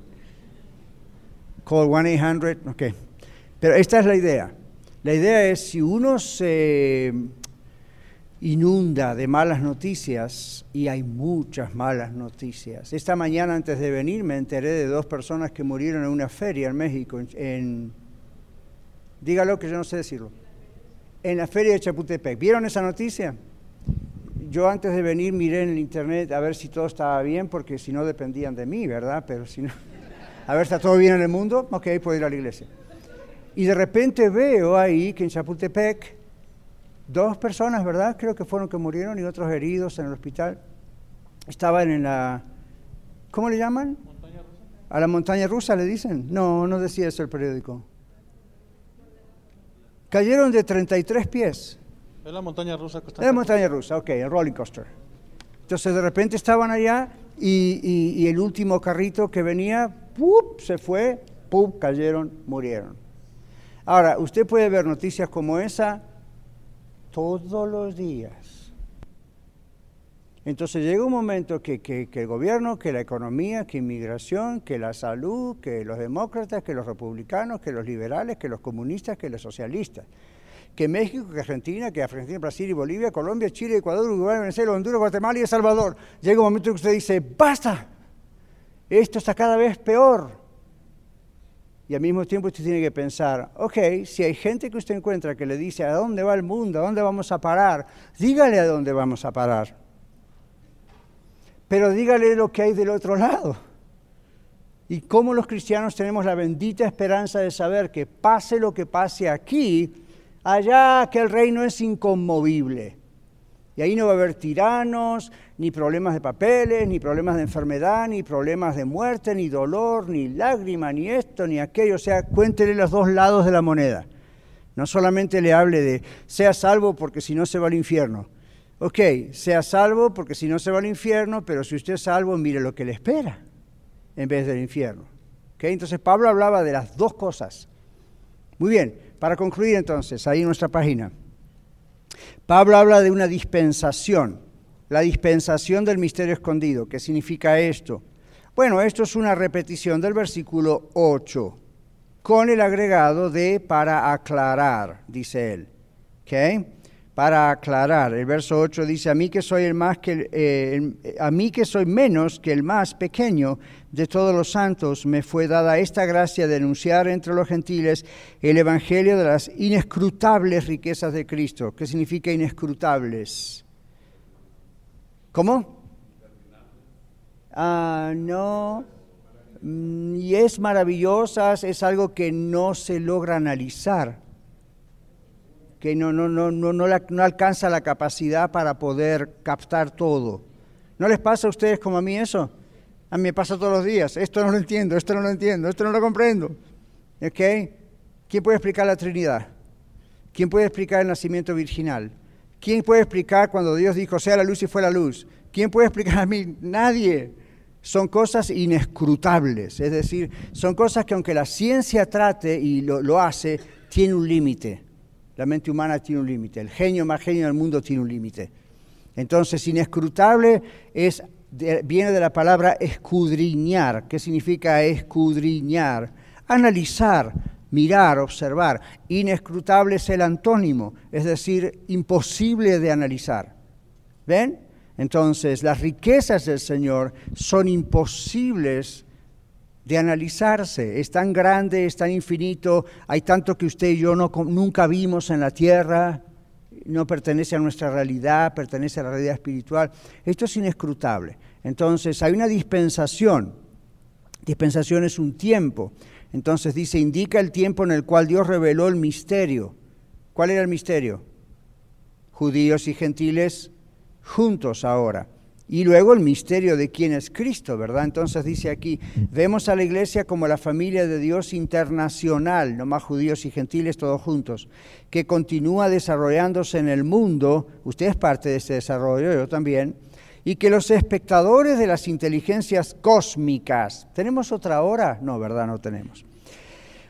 Call 1-800, ok. Pero esta es la idea. La idea es si uno se inunda de malas noticias y hay muchas malas noticias. Esta mañana antes de venir me enteré de dos personas que murieron en una feria en México, en, dígalo que yo no sé decirlo, en la feria de Chapultepec. ¿Vieron esa noticia? Yo antes de venir miré en el internet a ver si todo estaba bien, porque si no dependían de mí, ¿verdad? Pero si no, a ver, ¿está todo bien en el mundo? Ok, puedo ir a la iglesia. Y de repente veo ahí que en Chapultepec dos personas, ¿verdad? Creo que fueron que murieron y otros heridos en el hospital. Estaban en la, ¿cómo le llaman? Montaña rusa. ¿A la montaña rusa le dicen? No, no decía eso el periódico. Cayeron de 33 pies. Es la montaña rusa. Es la montaña rusa, ok, el rolling coaster. Entonces de repente estaban allá y, y, el último carrito que venía, ¡pup! se fue, ¡pup! cayeron, murieron. Ahora, usted puede ver noticias como esa todos los días. Entonces llega un momento que, que, el gobierno, que la economía, que inmigración, que la salud, que los demócratas, que los republicanos, que los liberales, que los comunistas, que los socialistas, que México, que Argentina, que Argentina, Brasil y Bolivia, Colombia, Chile, Ecuador, Uruguay, Venezuela, Honduras, Guatemala y El Salvador. Llega un momento que usted dice, basta, esto está cada vez peor. Y al mismo tiempo usted tiene que pensar, ok, si hay gente que usted encuentra que le dice a dónde va el mundo, a dónde vamos a parar, dígale a dónde vamos a parar. Pero dígale lo que hay del otro lado. Y cómo los cristianos tenemos la bendita esperanza de saber que pase lo que pase aquí, allá que el reino es inconmovible. Y ahí no va a haber tiranos, ni problemas de papeles, ni problemas de enfermedad, ni problemas de muerte, ni dolor, ni lágrima, ni esto, ni aquello. O sea, cuéntele los dos lados de la moneda. No solamente le hable de, sea salvo porque si no se va al infierno. Ok, sea salvo porque si no se va al infierno, pero si usted es salvo, mire lo que le espera en vez del infierno. Okay, entonces Pablo hablaba de las dos cosas. Muy bien, para concluir entonces, ahí en nuestra página. Pablo habla de una dispensación, la dispensación del misterio escondido. ¿Qué significa esto? Bueno, esto es una repetición del versículo 8, con el agregado de para aclarar, dice él. ¿Okay? Para aclarar, el verso 8 dice, a mí que soy el más que eh, a mí que soy menos que el más pequeño de todos los santos, me fue dada esta gracia de anunciar entre los gentiles el evangelio de las inescrutables riquezas de Cristo. ¿Qué significa inescrutables? ¿Cómo? Ah, no. Mm, y es maravillosas, es algo que no se logra analizar, que no, no, no, no, no, no alcanza la capacidad para poder captar todo. ¿No les pasa a ustedes como a mí eso? A mí me pasa todos los días. Esto no lo entiendo, esto no lo entiendo, esto no lo comprendo. ¿Ok? ¿Quién puede explicar la Trinidad? ¿Quién puede explicar el nacimiento virginal? ¿Quién puede explicar cuando Dios dijo, sea la luz y fue la luz? ¿Quién puede explicar a mí? Nadie. Son cosas inescrutables, es decir, son cosas que aunque la ciencia trate y lo, lo hace, tiene un límite. La mente humana tiene un límite, el genio más genio del mundo tiene un límite. Entonces, inescrutable es viene de la palabra escudriñar. ¿Qué significa escudriñar? Analizar, mirar, observar. Inescrutable es el antónimo, es decir, imposible de analizar. ¿Ven? Entonces, las riquezas del Señor son imposibles de analizarse. Es tan grande, es tan infinito, hay tanto que usted y yo no, nunca vimos en la tierra, no pertenece a nuestra realidad, pertenece a la realidad espiritual. Esto es inescrutable. Entonces, hay una dispensación. Dispensación es un tiempo. Entonces dice, indica el tiempo en el cual Dios reveló el misterio. ¿Cuál era el misterio? Judíos y gentiles juntos ahora. Y luego el misterio de quién es Cristo, ¿verdad? Entonces dice aquí, vemos a la iglesia como la familia de Dios internacional, no más judíos y gentiles todos juntos, que continúa desarrollándose en el mundo, usted es parte de ese desarrollo, yo también, y que los espectadores de las inteligencias cósmicas, ¿tenemos otra hora? No, ¿verdad? No tenemos.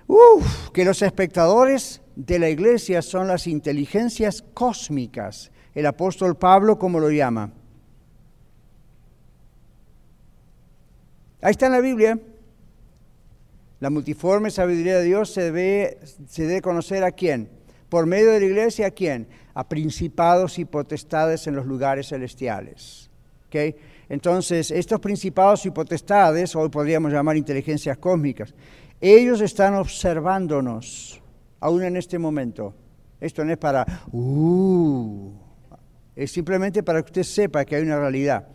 Uf, que los espectadores de la iglesia son las inteligencias cósmicas. El apóstol Pablo, ¿cómo lo llama? Ahí está en la Biblia. La multiforme sabiduría de Dios se debe, se debe conocer a quién. Por medio de la iglesia, ¿a quién? A principados y potestades en los lugares celestiales. Entonces, estos principados y potestades, hoy podríamos llamar inteligencias cósmicas, ellos están observándonos, aún en este momento. Esto no es para, uh, es simplemente para que usted sepa que hay una realidad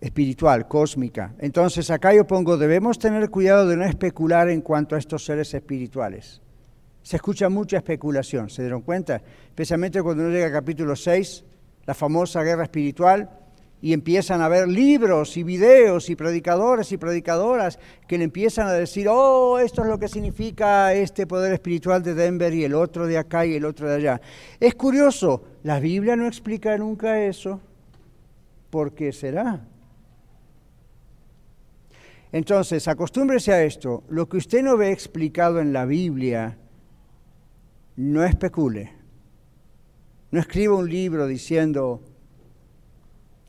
espiritual, cósmica. Entonces acá yo pongo, debemos tener cuidado de no especular en cuanto a estos seres espirituales. Se escucha mucha especulación, ¿se dieron cuenta? Especialmente cuando uno llega al capítulo 6, la famosa guerra espiritual, y empiezan a ver libros y videos y predicadores y predicadoras que le empiezan a decir, oh, esto es lo que significa este poder espiritual de Denver y el otro de acá y el otro de allá. Es curioso, la Biblia no explica nunca eso. ¿Por qué será? Entonces, acostúmbrese a esto. Lo que usted no ve explicado en la Biblia, no especule. No escriba un libro diciendo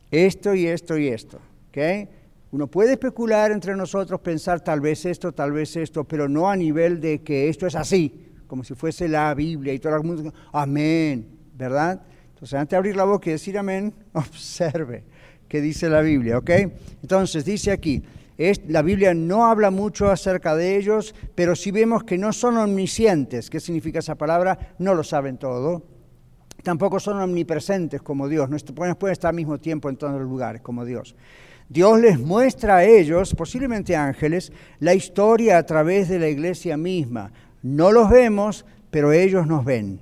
esto y esto y esto. ¿okay? Uno puede especular entre nosotros, pensar tal vez esto, tal vez esto, pero no a nivel de que esto es así, como si fuese la Biblia y todo el mundo, amén, ¿verdad? Entonces, antes de abrir la boca y decir amén, observe qué dice la Biblia, ¿ok? Entonces, dice aquí, la Biblia no habla mucho acerca de ellos, pero si vemos que no son omniscientes. ¿Qué significa esa palabra? No lo saben todo. Tampoco son omnipresentes como Dios. No pueden estar al mismo tiempo en todos los lugares como Dios. Dios les muestra a ellos, posiblemente ángeles, la historia a través de la iglesia misma. No los vemos, pero ellos nos ven.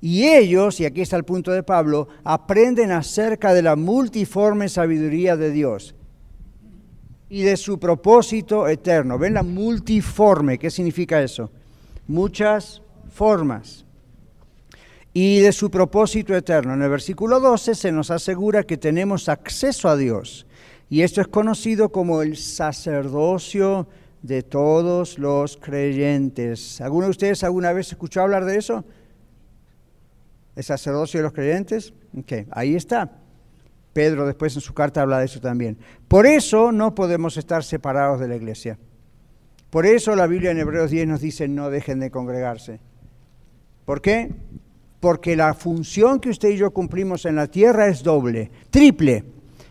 Y ellos, y aquí está el punto de Pablo, aprenden acerca de la multiforme sabiduría de Dios y de su propósito eterno. ¿Ven la multiforme? ¿Qué significa eso? Muchas formas. Y de su propósito eterno. En el versículo 12 se nos asegura que tenemos acceso a Dios. Y esto es conocido como el sacerdocio de todos los creyentes. ¿Alguno de ustedes alguna vez escuchó hablar de eso? ¿El sacerdocio de los creyentes? Ok, ahí está. Pedro después en su carta habla de eso también. Por eso no podemos estar separados de la iglesia. Por eso la Biblia en Hebreos 10 nos dice no dejen de congregarse. ¿Por qué? Porque la función que usted y yo cumplimos en la tierra es doble, triple.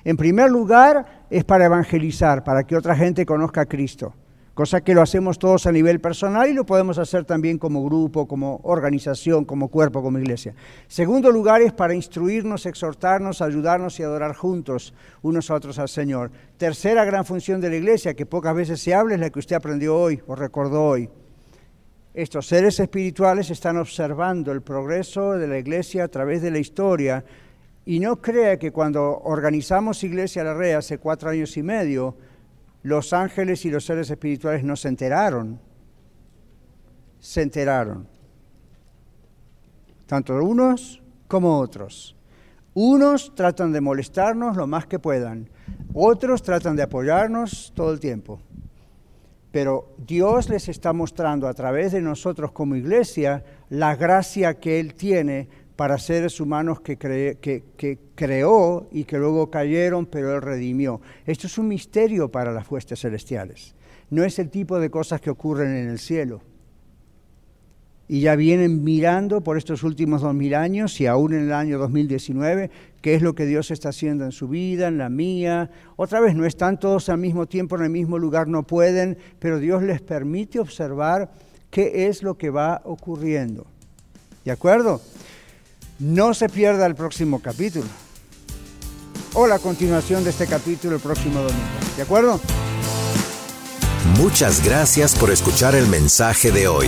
En primer lugar es para evangelizar, para que otra gente conozca a Cristo cosa que lo hacemos todos a nivel personal y lo podemos hacer también como grupo, como organización, como cuerpo, como iglesia. Segundo lugar es para instruirnos, exhortarnos, ayudarnos y adorar juntos unos a otros al Señor. Tercera gran función de la iglesia, que pocas veces se habla, es la que usted aprendió hoy o recordó hoy. Estos seres espirituales están observando el progreso de la iglesia a través de la historia y no crea que cuando organizamos Iglesia La Rea hace cuatro años y medio, los ángeles y los seres espirituales no se enteraron. Se enteraron. Tanto unos como otros. Unos tratan de molestarnos lo más que puedan. Otros tratan de apoyarnos todo el tiempo. Pero Dios les está mostrando a través de nosotros como iglesia la gracia que Él tiene para seres humanos que, creó y que luego cayeron, pero Él redimió. Esto es un misterio para las fuerzas celestiales. No es el tipo de cosas que ocurren en el cielo. Y ya vienen mirando por estos últimos dos mil años y aún en el año 2019 qué es lo que Dios está haciendo en su vida, en la mía. Otra vez, no están todos al mismo tiempo en el mismo lugar, no pueden, pero Dios les permite observar qué es lo que va ocurriendo. ¿De acuerdo? No se pierda el próximo capítulo. O la continuación de este capítulo el próximo domingo. ¿De acuerdo? Muchas gracias por escuchar el mensaje de hoy.